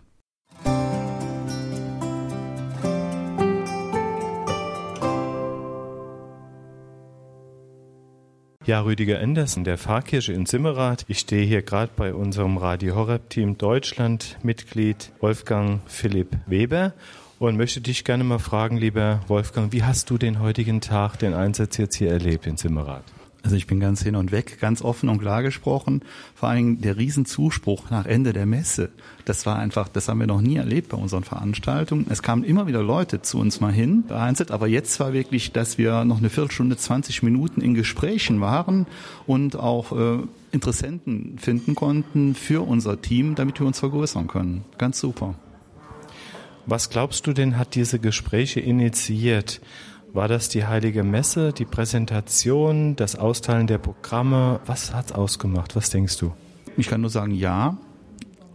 Ja, Rüdiger Andersen, der Pfarrkirche in Simmerath. Ich stehe hier gerade bei unserem Radio Horeb Team Deutschland Mitglied Wolfgang Philipp Weber und möchte dich gerne mal fragen, lieber Wolfgang, wie hast du den heutigen Tag, den Einsatz jetzt hier erlebt in Simmerath? Also ich bin ganz hin und weg, ganz offen und klar gesprochen. Vor allem der Riesenzuspruch nach Ende der Messe. Das war einfach, das haben wir noch nie erlebt bei unseren Veranstaltungen. Es kamen immer wieder Leute zu uns mal hin, aber jetzt war wirklich, dass wir noch eine Viertelstunde, 20 Minuten in Gesprächen waren und auch äh, Interessenten finden konnten für unser Team, damit wir uns vergrößern können. Ganz super. Was glaubst du denn, hat diese Gespräche initiiert? War das die Heilige Messe, die Präsentation, das Austeilen der Programme? Was hat's ausgemacht? Was denkst du? Ich kann nur sagen, ja.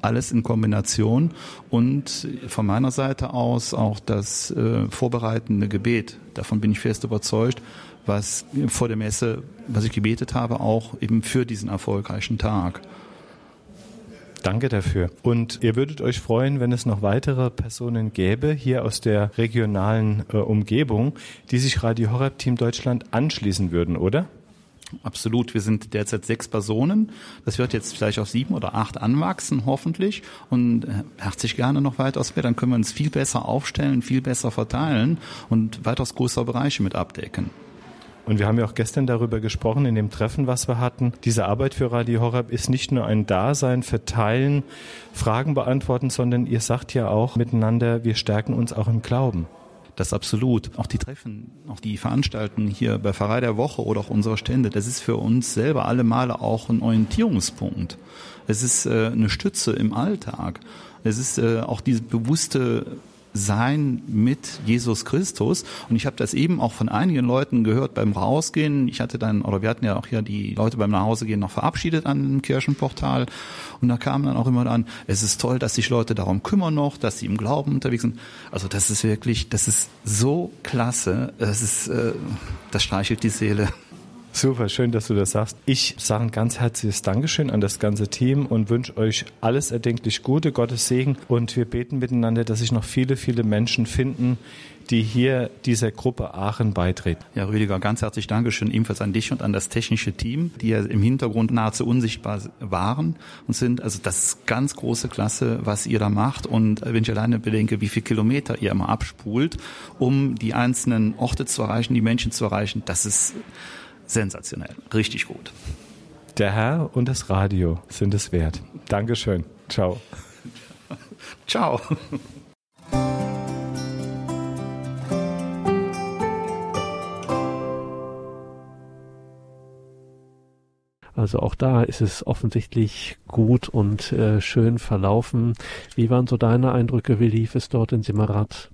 Alles in Kombination und von meiner Seite aus auch das äh, vorbereitende Gebet. Davon bin ich fest überzeugt, was vor der Messe, was ich gebetet habe, auch eben für diesen erfolgreichen Tag. Danke dafür. Und ihr würdet euch freuen, wenn es noch weitere Personen gäbe hier aus der regionalen äh, Umgebung, die sich Radio Horeb Team Deutschland anschließen würden, oder? Absolut. Wir sind derzeit sechs Personen. Das wird jetzt vielleicht auf sieben oder acht anwachsen, hoffentlich. Und äh, herzlich gerne noch weitaus mehr. Dann können wir uns viel besser aufstellen, viel besser verteilen und weitaus größere Bereiche mit abdecken. Und wir haben ja auch gestern darüber gesprochen, in dem Treffen, was wir hatten. Diese Arbeit für Radio Horeb ist nicht nur ein Dasein, verteilen, Fragen beantworten, sondern ihr sagt ja auch miteinander, wir stärken uns auch im Glauben. Das absolut. Auch die Treffen, auch die Veranstalten hier bei Pfarrei der Woche oder auch unsere Stände, das ist für uns selber alle Male auch ein Orientierungspunkt. Es ist äh, eine Stütze im Alltag. Es ist äh, auch diese bewusste sein mit Jesus Christus. Und ich habe das eben auch von einigen Leuten gehört beim Rausgehen. Ich hatte dann, oder wir hatten ja auch hier die Leute beim Nachhausegehen noch verabschiedet an dem Kirchenportal. Und da kam dann auch immer an, es ist toll, dass sich Leute darum kümmern noch, dass sie im Glauben unterwegs sind. Also das ist wirklich, das ist so klasse. Das ist, äh, das streichelt die Seele. Super, schön, dass du das sagst. Ich sage ein ganz herzliches Dankeschön an das ganze Team und wünsche euch alles erdenklich Gute, Gottes Segen. Und wir beten miteinander, dass sich noch viele, viele Menschen finden, die hier dieser Gruppe Aachen beitreten. Ja, Rüdiger, ganz herzlich Dankeschön ebenfalls an dich und an das technische Team, die ja im Hintergrund nahezu unsichtbar waren und sind. Also das ist ganz große Klasse, was ihr da macht. Und wenn ich alleine bedenke, wie viele Kilometer ihr immer abspult, um die einzelnen Orte zu erreichen, die Menschen zu erreichen, das ist sensationell, richtig gut. Der Herr und das Radio sind es wert. Dankeschön. Ciao. Ciao. Also auch da ist es offensichtlich gut und äh, schön verlaufen. Wie waren so deine Eindrücke? Wie lief es dort in Simmerath?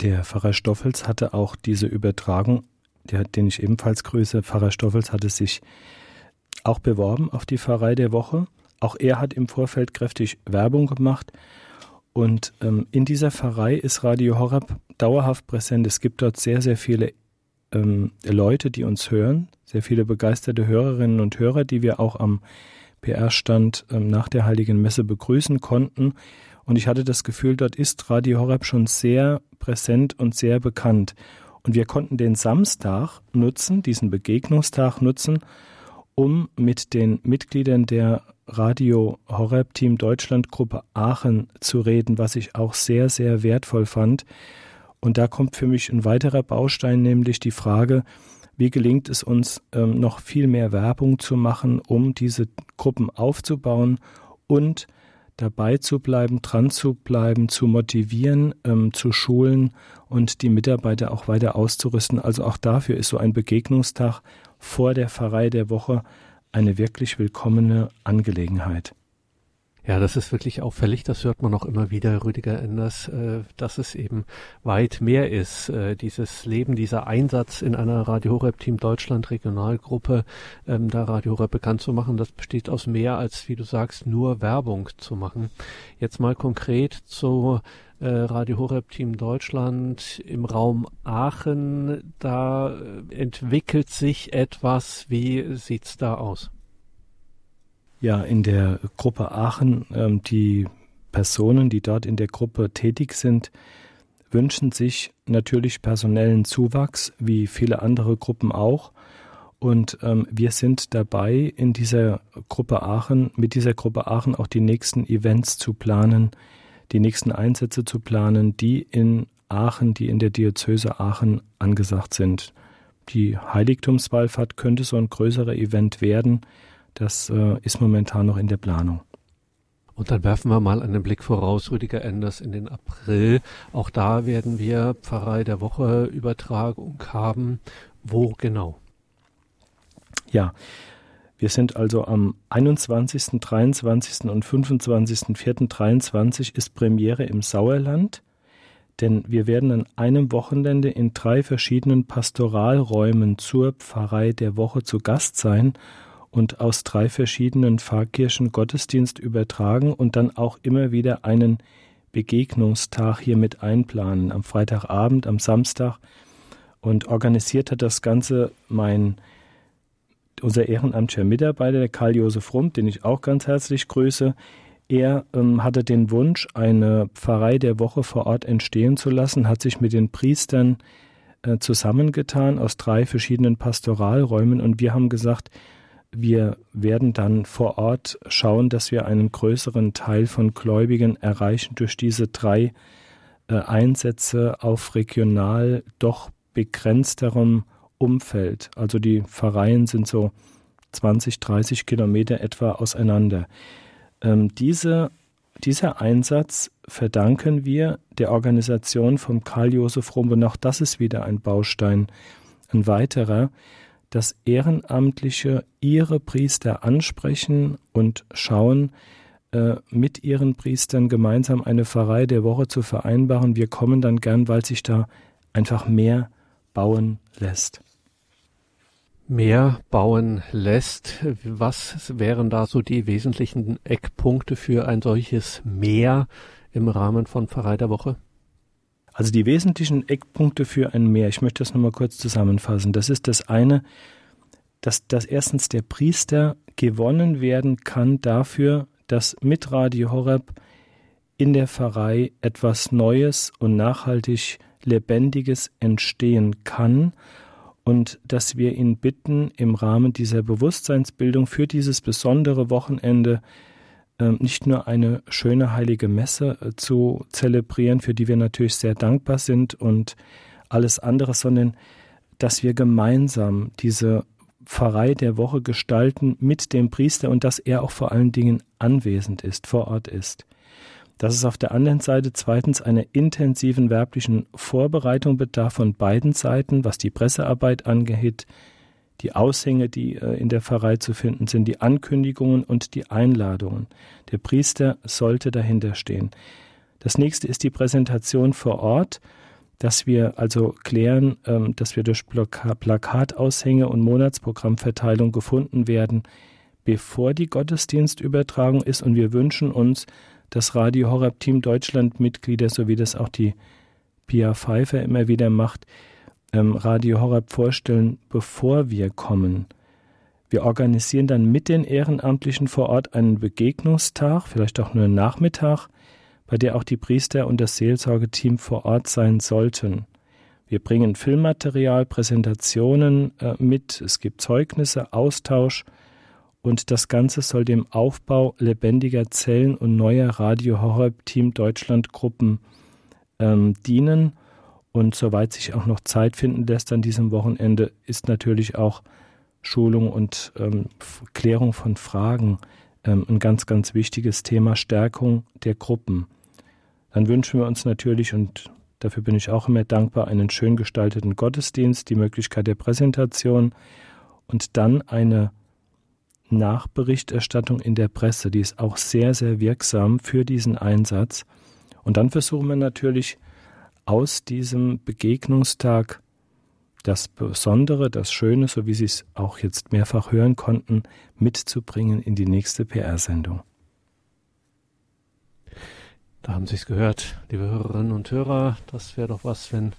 Der Pfarrer Stoffels hatte auch diese Übertragung, der, den ich ebenfalls grüße, Pfarrer Stoffels hatte sich auch beworben auf die Pfarrei der Woche. Auch er hat im Vorfeld kräftig Werbung gemacht. Und ähm, in dieser Pfarrei ist Radio Horab dauerhaft präsent. Es gibt dort sehr, sehr viele ähm, Leute, die uns hören, sehr viele begeisterte Hörerinnen und Hörer, die wir auch am PR-Stand ähm, nach der Heiligen Messe begrüßen konnten. Und ich hatte das Gefühl, dort ist Radio Horeb schon sehr präsent und sehr bekannt. Und wir konnten den Samstag nutzen, diesen Begegnungstag nutzen, um mit den Mitgliedern der Radio Horeb Team Deutschland Gruppe Aachen zu reden, was ich auch sehr, sehr wertvoll fand. Und da kommt für mich ein weiterer Baustein, nämlich die Frage, wie gelingt es uns, ähm, noch viel mehr Werbung zu machen, um diese Gruppen aufzubauen und dabei zu bleiben, dran zu bleiben, zu motivieren, ähm, zu schulen und die Mitarbeiter auch weiter auszurüsten. Also auch dafür ist so ein Begegnungstag vor der Pfarrei der Woche eine wirklich willkommene Angelegenheit. Ja, das ist wirklich auffällig, das hört man auch immer wieder, Rüdiger Enders, äh, dass es eben weit mehr ist. Äh, dieses Leben, dieser Einsatz in einer Radio Horeb Team Deutschland Regionalgruppe, ähm, da Radio Horeb bekannt zu machen, das besteht aus mehr als, wie du sagst, nur Werbung zu machen. Jetzt mal konkret zu äh, Radio Horeb Team Deutschland im Raum Aachen, da entwickelt sich etwas. Wie sieht's da aus? Ja, in der Gruppe Aachen, ähm, die Personen, die dort in der Gruppe tätig sind, wünschen sich natürlich personellen Zuwachs, wie viele andere Gruppen auch. Und ähm, wir sind dabei, in dieser Gruppe Aachen, mit dieser Gruppe Aachen auch die nächsten Events zu planen, die nächsten Einsätze zu planen, die in Aachen, die in der Diözese Aachen angesagt sind. Die Heiligtumswallfahrt könnte so ein größerer Event werden, das äh, ist momentan noch in der Planung. Und dann werfen wir mal einen Blick voraus, Rüdiger Enders, in den April. Auch da werden wir Pfarrei der Woche Übertragung haben. Wo genau? Ja, wir sind also am 21., 23. und 25.04.23 ist Premiere im Sauerland, denn wir werden an einem Wochenende in drei verschiedenen Pastoralräumen zur Pfarrei der Woche zu Gast sein und aus drei verschiedenen Pfarrkirchen Gottesdienst übertragen und dann auch immer wieder einen Begegnungstag hier mit einplanen, am Freitagabend, am Samstag. Und organisiert hat das Ganze mein unser ehrenamtlicher Mitarbeiter, der Karl-Josef Rump, den ich auch ganz herzlich grüße. Er ähm, hatte den Wunsch, eine Pfarrei der Woche vor Ort entstehen zu lassen, hat sich mit den Priestern äh, zusammengetan aus drei verschiedenen Pastoralräumen und wir haben gesagt, wir werden dann vor Ort schauen, dass wir einen größeren Teil von Gläubigen erreichen durch diese drei äh, Einsätze auf regional doch begrenzterem Umfeld. Also die Pfarreien sind so 20, 30 Kilometer etwa auseinander. Ähm, diese, dieser Einsatz verdanken wir der Organisation vom Karl-Josef Rumbe. Und auch das ist wieder ein Baustein, ein weiterer, dass Ehrenamtliche ihre Priester ansprechen und schauen, äh, mit ihren Priestern gemeinsam eine Pfarrei der Woche zu vereinbaren. Wir kommen dann gern, weil sich da einfach mehr bauen lässt. Mehr bauen lässt. Was wären da so die wesentlichen Eckpunkte für ein solches Mehr im Rahmen von Pfarrei der Woche? Also die wesentlichen Eckpunkte für ein Mehr, ich möchte das nochmal kurz zusammenfassen. Das ist das eine, dass, dass erstens der Priester gewonnen werden kann dafür, dass mit Radio Horeb in der Pfarrei etwas Neues und nachhaltig Lebendiges entstehen kann und dass wir ihn bitten, im Rahmen dieser Bewusstseinsbildung für dieses besondere Wochenende nicht nur eine schöne heilige Messe äh, zu zelebrieren, für die wir natürlich sehr dankbar sind und alles andere, sondern dass wir gemeinsam diese Pfarrei der Woche gestalten mit dem Priester und dass er auch vor allen Dingen anwesend ist, vor Ort ist. Dass es auf der anderen Seite zweitens einer intensiven werblichen Vorbereitung bedarf von beiden Seiten, was die Pressearbeit angeht, die Aushänge, die äh, in der Pfarrei zu finden sind, die Ankündigungen und die Einladungen. Der Priester sollte dahinter stehen. Das nächste ist die Präsentation vor Ort. dass wir also klären, ähm, dass wir durch Plakataushänge und Monatsprogrammverteilung gefunden werden, bevor die Gottesdienstübertragung ist. Und wir wünschen uns, dass Radio Horeb Team Deutschland Mitglieder, so wie das auch die Pia Pfeiffer immer wieder macht, ähm, Radio Horeb vorstellen, bevor wir kommen. Wir organisieren dann mit den Ehrenamtlichen vor Ort einen Begegnungstag, vielleicht auch nur einen Nachmittag, bei der auch die Priester und das Seelsorgeteam vor Ort sein sollten. Wir bringen Filmmaterial, Präsentationen äh, mit, es gibt Zeugnisse, Austausch und das Ganze soll dem Aufbau lebendiger Zellen und neuer Radio Horeb Team Deutschland Gruppen ähm, dienen. Und soweit sich auch noch Zeit finden lässt an diesem Wochenende, ist natürlich auch Schulung und ähm, Klärung von Fragen ähm, ein ganz, ganz wichtiges Thema, Stärkung der Gruppen. Dann wünschen wir uns natürlich, und dafür bin ich auch immer dankbar, einen schön gestalteten Gottesdienst, die Möglichkeit der Präsentation und dann eine Nachberichterstattung in der Presse, die ist auch sehr, sehr wirksam für diesen Einsatz. Und dann versuchen wir natürlich aus diesem Begegnungstag das Besondere, das Schöne, so wie Sie es auch jetzt mehrfach hören konnten, mitzubringen in die nächste PR-Sendung. Da haben Sie es gehört, liebe Hörerinnen und Hörer. Das wäre doch was, wenn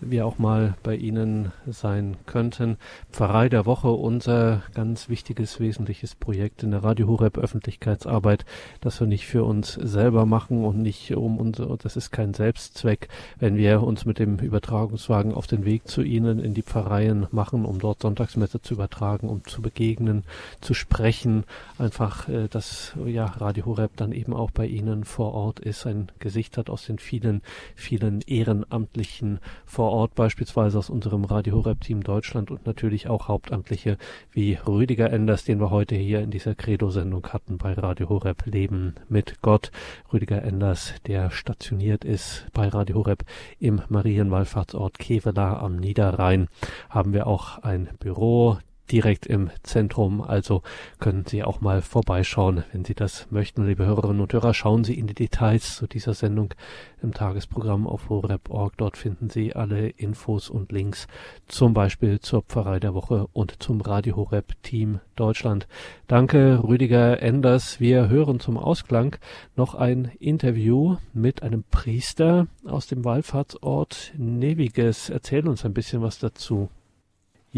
wir auch mal bei Ihnen sein könnten. Pfarrei der Woche, unser ganz wichtiges, wesentliches Projekt in der Radio Horeb Öffentlichkeitsarbeit, das wir nicht für uns selber machen und nicht um unser, das ist kein Selbstzweck, wenn wir uns mit dem Übertragungswagen auf den Weg zu Ihnen in die Pfarreien machen, um dort Sonntagsmesse zu übertragen, um zu begegnen, zu sprechen, einfach, äh, dass ja Radio Horeb dann eben auch bei Ihnen vor Ort ist, ein Gesicht hat aus den vielen, vielen Ehrenamtlichen vor Ort, beispielsweise aus unserem Radio Horeb Team Deutschland und natürlich auch Hauptamtliche wie Rüdiger Enders, den wir heute hier in dieser Credo-Sendung hatten bei Radio Horeb Leben mit Gott. Rüdiger Enders, der stationiert ist bei Radio Horeb im Marienwallfahrtsort Kevela am Niederrhein, haben wir auch ein Büro, direkt im Zentrum. Also können Sie auch mal vorbeischauen, wenn Sie das möchten. Liebe Hörerinnen und Hörer, schauen Sie in die Details zu dieser Sendung im Tagesprogramm auf horeb.org. Dort finden Sie alle Infos und Links, zum Beispiel zur Pfarrei der Woche und zum Radio Horeb Team Deutschland. Danke, Rüdiger Enders. Wir hören zum Ausklang noch ein Interview mit einem Priester aus dem Wallfahrtsort Neviges. Erzähl uns ein bisschen was dazu.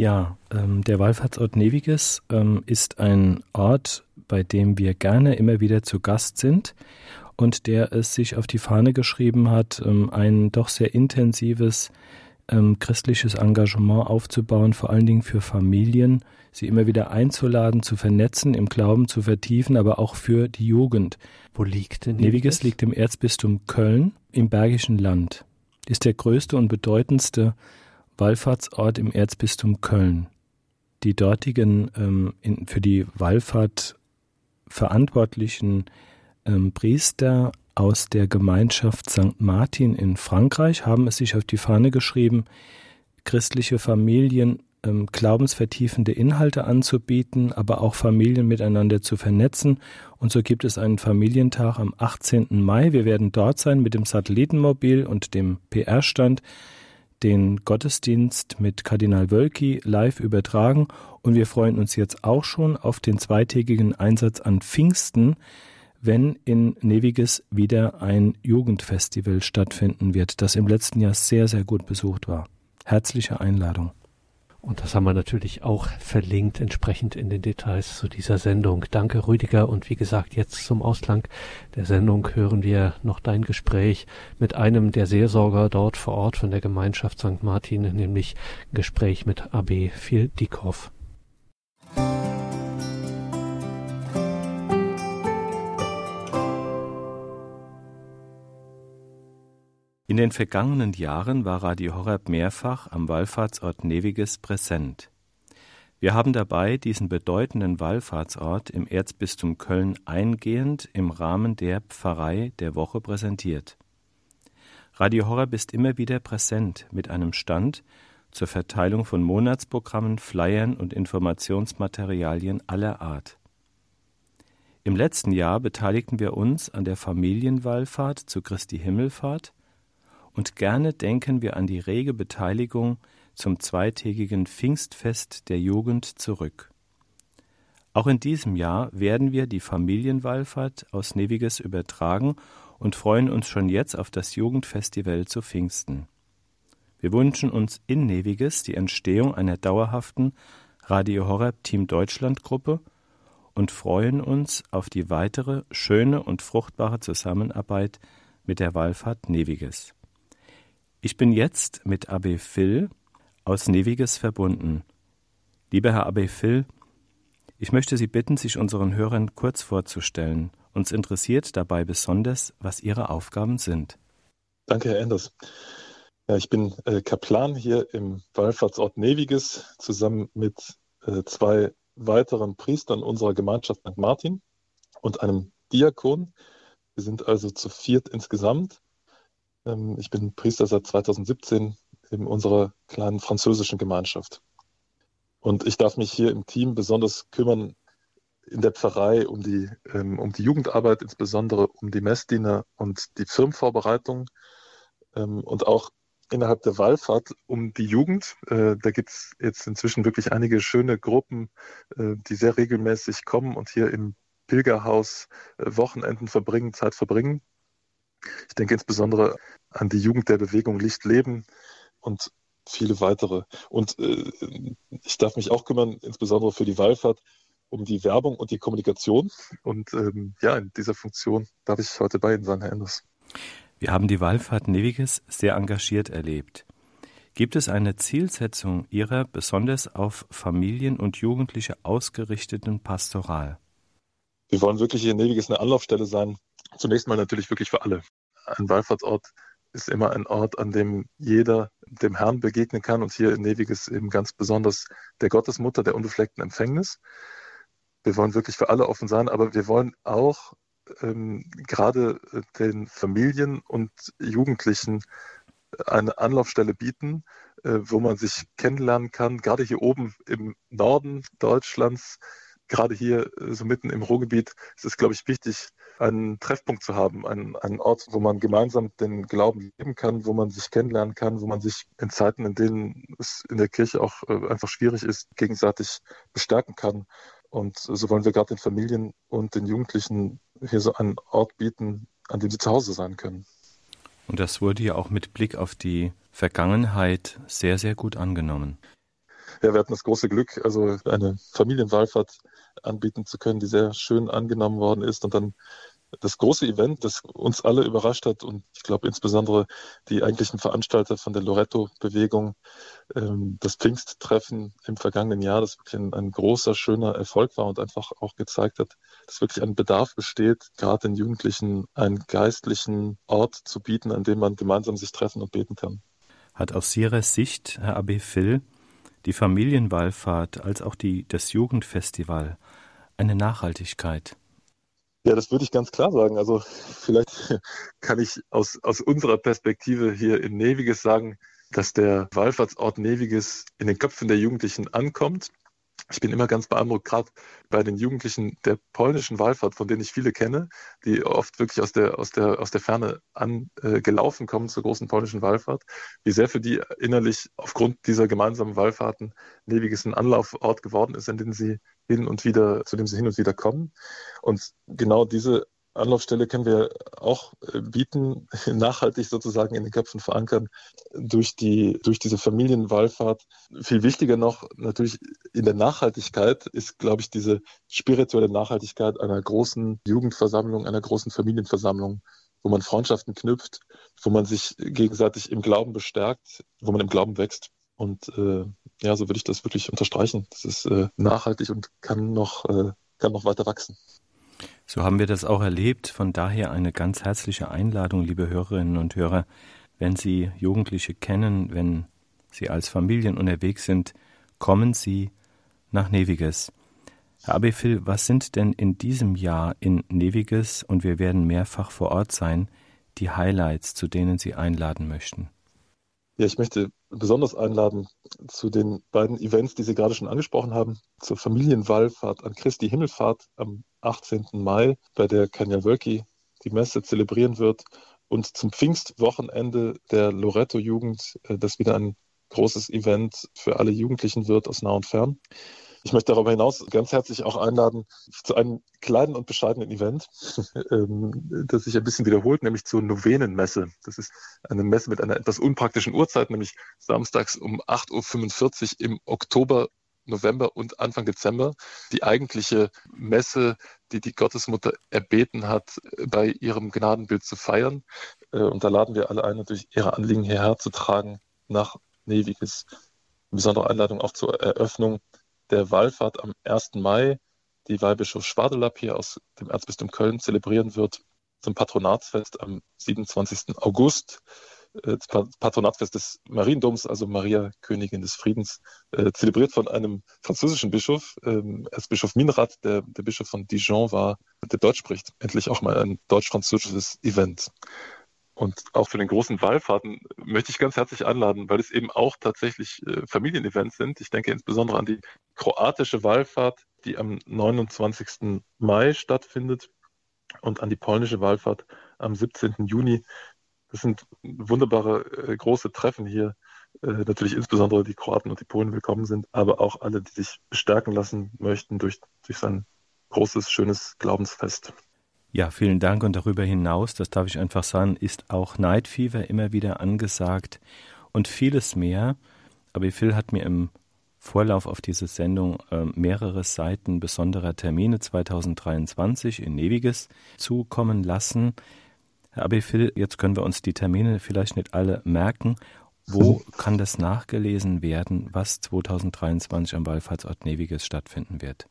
Ja, ähm, der Wallfahrtsort Neviges ähm, ist ein Ort, bei dem wir gerne immer wieder zu Gast sind und der es sich auf die Fahne geschrieben hat, ähm, ein doch sehr intensives ähm, christliches Engagement aufzubauen, vor allen Dingen für Familien, sie immer wieder einzuladen, zu vernetzen, im Glauben zu vertiefen, aber auch für die Jugend. Wo liegt denn Neviges? Neviges liegt im Erzbistum Köln im Bergischen Land. Ist der größte und bedeutendste Wallfahrtsort im Erzbistum Köln. Die dortigen ähm, in, für die Wallfahrt verantwortlichen ähm, Priester aus der Gemeinschaft St. Martin in Frankreich haben es sich auf die Fahne geschrieben, christliche Familien ähm, glaubensvertiefende Inhalte anzubieten, aber auch Familien miteinander zu vernetzen. Und so gibt es einen Familientag am 18. Mai. Wir werden dort sein mit dem Satellitenmobil und dem PR-Stand den Gottesdienst mit Kardinal Wölki live übertragen und wir freuen uns jetzt auch schon auf den zweitägigen Einsatz an Pfingsten, wenn in Neviges wieder ein Jugendfestival stattfinden wird, das im letzten Jahr sehr, sehr gut besucht war. Herzliche Einladung. Und das haben wir natürlich auch verlinkt, entsprechend in den Details zu dieser Sendung. Danke, Rüdiger. Und wie gesagt, jetzt zum Ausklang der Sendung hören wir noch dein Gespräch mit einem der Seelsorger dort vor Ort von der Gemeinschaft St. Martin, nämlich Gespräch mit AB Fildikow. In den vergangenen Jahren war Radio Horeb mehrfach am Wallfahrtsort Neviges präsent. Wir haben dabei diesen bedeutenden Wallfahrtsort im Erzbistum Köln eingehend im Rahmen der Pfarrei der Woche präsentiert. Radio Horeb ist immer wieder präsent mit einem Stand zur Verteilung von Monatsprogrammen, Flyern und Informationsmaterialien aller Art. Im letzten Jahr beteiligten wir uns an der Familienwallfahrt zu Christi Himmelfahrt und gerne denken wir an die rege Beteiligung zum zweitägigen Pfingstfest der Jugend zurück. Auch in diesem Jahr werden wir die Familienwallfahrt aus Neviges übertragen und freuen uns schon jetzt auf das Jugendfestival zu Pfingsten. Wir wünschen uns in Neviges die Entstehung einer dauerhaften Radio Horeb Team Deutschland Gruppe und freuen uns auf die weitere schöne und fruchtbare Zusammenarbeit mit der Wallfahrt Neviges. Ich bin jetzt mit AB Phil aus Neviges verbunden. Lieber Herr AB Phil, ich möchte Sie bitten, sich unseren Hörern kurz vorzustellen. Uns interessiert dabei besonders, was Ihre Aufgaben sind. Danke, Herr Enders. Ja, ich bin äh, Kaplan hier im Wallfahrtsort Neviges zusammen mit äh, zwei weiteren Priestern unserer Gemeinschaft St. Martin und einem Diakon. Wir sind also zu viert insgesamt. Ähm, ich bin Priester seit 2017 in unserer kleinen französischen Gemeinschaft. Und ich darf mich hier im Team besonders kümmern in der Pfarrei um die, ähm, um die Jugendarbeit, insbesondere um die Messdiener und die Firmenvorbereitung ähm, und auch innerhalb der Wallfahrt um die Jugend. Äh, da gibt es jetzt inzwischen wirklich einige schöne Gruppen, äh, die sehr regelmäßig kommen und hier im Pilgerhaus äh, Wochenenden verbringen, Zeit verbringen. Ich denke insbesondere an die Jugend der Bewegung Licht leben und viele weitere. Und äh, ich darf mich auch kümmern, insbesondere für die Wallfahrt, um die Werbung und die Kommunikation. Und ähm, ja, in dieser Funktion darf ich heute bei Ihnen sein, Herr Enders. Wir haben die Wallfahrt Neviges sehr engagiert erlebt. Gibt es eine Zielsetzung Ihrer besonders auf Familien und Jugendliche ausgerichteten Pastoral? Wir wollen wirklich hier in Neviges eine Anlaufstelle sein. Zunächst mal natürlich wirklich für alle. Ein Wallfahrtsort ist immer ein Ort, an dem jeder dem Herrn begegnen kann und hier in Neviges eben ganz besonders der Gottesmutter der unbefleckten Empfängnis. Wir wollen wirklich für alle offen sein, aber wir wollen auch ähm, gerade äh, den Familien und Jugendlichen eine Anlaufstelle bieten, äh, wo man sich kennenlernen kann. Gerade hier oben im Norden Deutschlands, gerade hier äh, so mitten im Ruhrgebiet, ist es, glaube ich, wichtig, einen Treffpunkt zu haben, einen, einen Ort, wo man gemeinsam den Glauben leben kann, wo man sich kennenlernen kann, wo man sich in Zeiten, in denen es in der Kirche auch äh, einfach schwierig ist, gegenseitig bestärken kann. Und so wollen wir gerade den Familien und den Jugendlichen hier so einen Ort bieten, an dem sie zu Hause sein können. Und das wurde ja auch mit Blick auf die Vergangenheit sehr, sehr gut angenommen. Ja, wir hatten das große Glück, also eine Familienwallfahrt anbieten zu können, die sehr schön angenommen worden ist und dann das große Event, das uns alle überrascht hat und ich glaube insbesondere die eigentlichen Veranstalter von der Loretto-Bewegung, ähm, das Pfingsttreffen im vergangenen Jahr, das wirklich ein, ein, großer, schöner Erfolg war und einfach auch gezeigt hat, dass wirklich ein Bedarf besteht, gerade den Jugendlichen einen geistlichen Ort zu bieten, an dem man gemeinsam sich treffen und beten kann. Hat aus Ihrer Sicht, Herr AB Phil, die Familienwallfahrt als auch die, das Jugendfestival eine Nachhaltigkeit? Ja, das würde ich ganz klar sagen. Also vielleicht kann ich aus, aus unserer Perspektive hier in Neviges sagen, dass der Wallfahrtsort Neviges in den Köpfen der Jugendlichen ankommt. Ich bin immer ganz beeindruckt, gerade bei den Jugendlichen der polnischen Wallfahrt, von denen ich viele kenne, die oft wirklich aus der, aus der, aus der Ferne angelaufen äh, kommen zur großen polnischen Wallfahrt, wie sehr für die innerlich aufgrund dieser gemeinsamen Wallfahrten Neviges ein Anlaufort geworden ist, in den sie hin und wieder, zu dem sie hin und wieder kommen. Und genau diese Anlaufstelle können wir auch äh, bieten, nachhaltig sozusagen in den Köpfen verankern durch die, durch diese Familienwallfahrt. Viel wichtiger noch natürlich in der Nachhaltigkeit ist, glaube ich, diese spirituelle Nachhaltigkeit einer großen Jugendversammlung, einer großen Familienversammlung, wo man Freundschaften knüpft, wo man sich gegenseitig im Glauben bestärkt, wo man im Glauben wächst. Und äh, ja, so würde ich das wirklich unterstreichen. Das ist äh, nachhaltig und kann noch, äh, kann noch weiter wachsen. So haben wir das auch erlebt. Von daher eine ganz herzliche Einladung, liebe Hörerinnen und Hörer, wenn Sie Jugendliche kennen, wenn Sie als Familien unterwegs sind, kommen Sie nach Neviges. Herr Abefil, was sind denn in diesem Jahr in Neviges, und wir werden mehrfach vor Ort sein, die Highlights, zu denen Sie einladen möchten? Ja, ich möchte besonders einladen zu den beiden Events, die Sie gerade schon angesprochen haben, zur Familienwallfahrt an Christi Himmelfahrt am 18. Mai, bei der Kanya Wölki die Messe zelebrieren wird und zum Pfingstwochenende der Loretto-Jugend, äh, das wieder ein großes Event für alle Jugendlichen wird aus nah und fern. Ich möchte darüber hinaus ganz herzlich auch einladen zu einem kleinen und bescheidenen Event, ähm, das sich ein bisschen wiederholt, nämlich zur Novenenmesse. Das ist eine Messe mit einer etwas unpraktischen Uhrzeit, nämlich samstags um 8.45 Uhr im Oktober November und Anfang Dezember die eigentliche Messe, die die Gottesmutter erbeten hat, bei ihrem Gnadenbild zu feiern. Äh, und da laden wir alle ein, natürlich ihre Anliegen hierher zu tragen nach Neviges. Besondere Einladung auch zur Eröffnung der Wallfahrt am 1. Mai, die Weihbischof Schwadelapp hier aus dem Erzbistum Köln zelebrieren wird, zum Patronatsfest am 27. August, äh, das Patronatsfest des Mariendoms, also Maria Königin des Friedens, äh, zelebriert von einem französischen Bischof, ähm, Erzbischof Minrat, der der Bischof von Dijon war, der Deutsch spricht. Endlich auch mal ein deutsch-französisches Event. Und auch für den großen Wallfahrten möchte ich ganz herzlich einladen, weil es eben auch tatsächlich äh, Familienevents sind. Ich denke insbesondere an die kroatische Wallfahrt, die am 29. Mai stattfindet und an die polnische Wallfahrt am 17. Juni. Das sind wunderbare äh, große Treffen hier. Äh, natürlich insbesondere die Kroaten und die Polen willkommen sind, aber auch alle, die sich bestärken lassen möchten durch, durch sein großes, schönes Glaubensfest. Ja, vielen Dank. Und darüber hinaus, das darf ich einfach sagen, ist auch Night Fever immer wieder angesagt und vieles mehr. Aber Phil hat mir im Vorlauf auf diese Sendung äh, mehrere Seiten besonderer Termine 2023 in Ewiges zukommen lassen. Herr Abifil, jetzt können wir uns die Termine vielleicht nicht alle merken. Wo kann das nachgelesen werden, was 2023 am Wallfahrtsort Neviges stattfinden wird?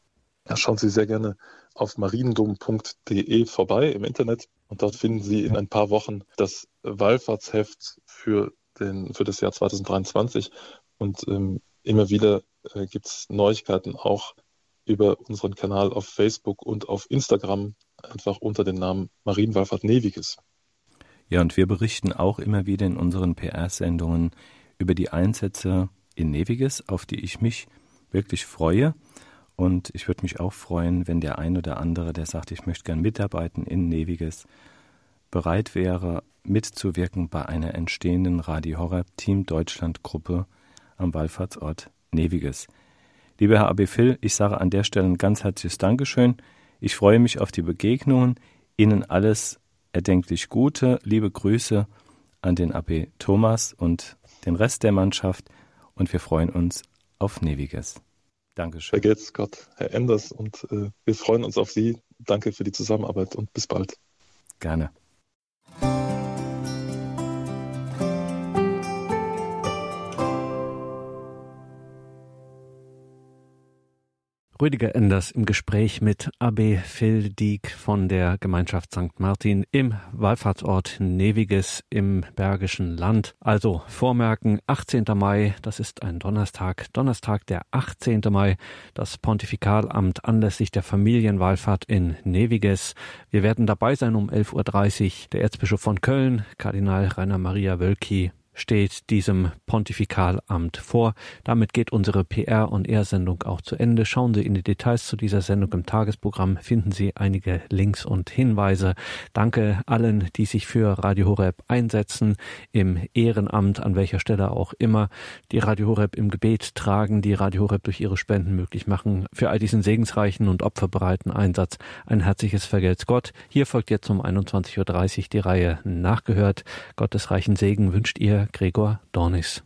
Ja, schauen Sie sehr gerne auf mariendom.de vorbei im Internet und dort finden Sie in ein paar Wochen das Wallfahrtsheft für, den, für das Jahr 2023 und ähm, immer wieder äh, gibt es Neuigkeiten auch über unseren Kanal auf Facebook und auf Instagram, einfach unter dem Namen Marienwallfahrt Neviges. Ja, und wir berichten auch immer wieder in unseren PR-Sendungen über die Einsätze in Neviges, auf die ich mich wirklich freue. Und ich würde mich auch freuen, wenn der ein oder andere, der sagt, ich möchte gern mitarbeiten in Neviges, bereit wäre, mitzuwirken bei einer entstehenden Radio Horror Team Deutschland Gruppe am Wallfahrtsort Neviges. Lieber Herr AB Phil, ich sage an der Stelle ein ganz herzliches Dankeschön. Ich freue mich auf die Begegnungen. Ihnen alles erdenklich Gute. Liebe Grüße an den AB Thomas und den Rest der Mannschaft und wir freuen uns auf Neviges. Dankeschön. Vergelt's Gott, Herr Enders, und äh, wir freuen uns auf Sie. Danke für die Zusammenarbeit und bis bald. Gerne. Rüdiger Enders im Gespräch mit Abbe Phil Dieck von der Gemeinschaft St. Martin im Wallfahrtsort Neviges im Bergischen Land. Also vormerken, 18. Mai, das ist ein Donnerstag, Donnerstag der 18. Mai, das Pontifikalamt anlässlich der Familienwallfahrt in Neviges. Wir werden dabei sein um 11.30 Uhr. Der Erzbischof von Köln, Kardinal Rainer Maria Wölki, steht diesem Pontifikalamt vor. Damit geht unsere PR- und R-Sendung auch zu Ende. Schauen Sie in die Details zu dieser Sendung im Tagesprogramm, finden Sie einige Links und Hinweise. Danke allen, die sich für Radio Horeb einsetzen, im Ehrenamt, an welcher Stelle auch immer, die Radio Horeb im Gebet tragen, die Radio Horeb durch ihre Spenden möglich machen. Für all diesen segensreichen und opferbereiten Einsatz ein herzliches Vergelt's Gott. Hier folgt jetzt um 21.30 Uhr die Reihe Nachgehört. Gottes reichen Segen wünscht ihr Gregor Dornis.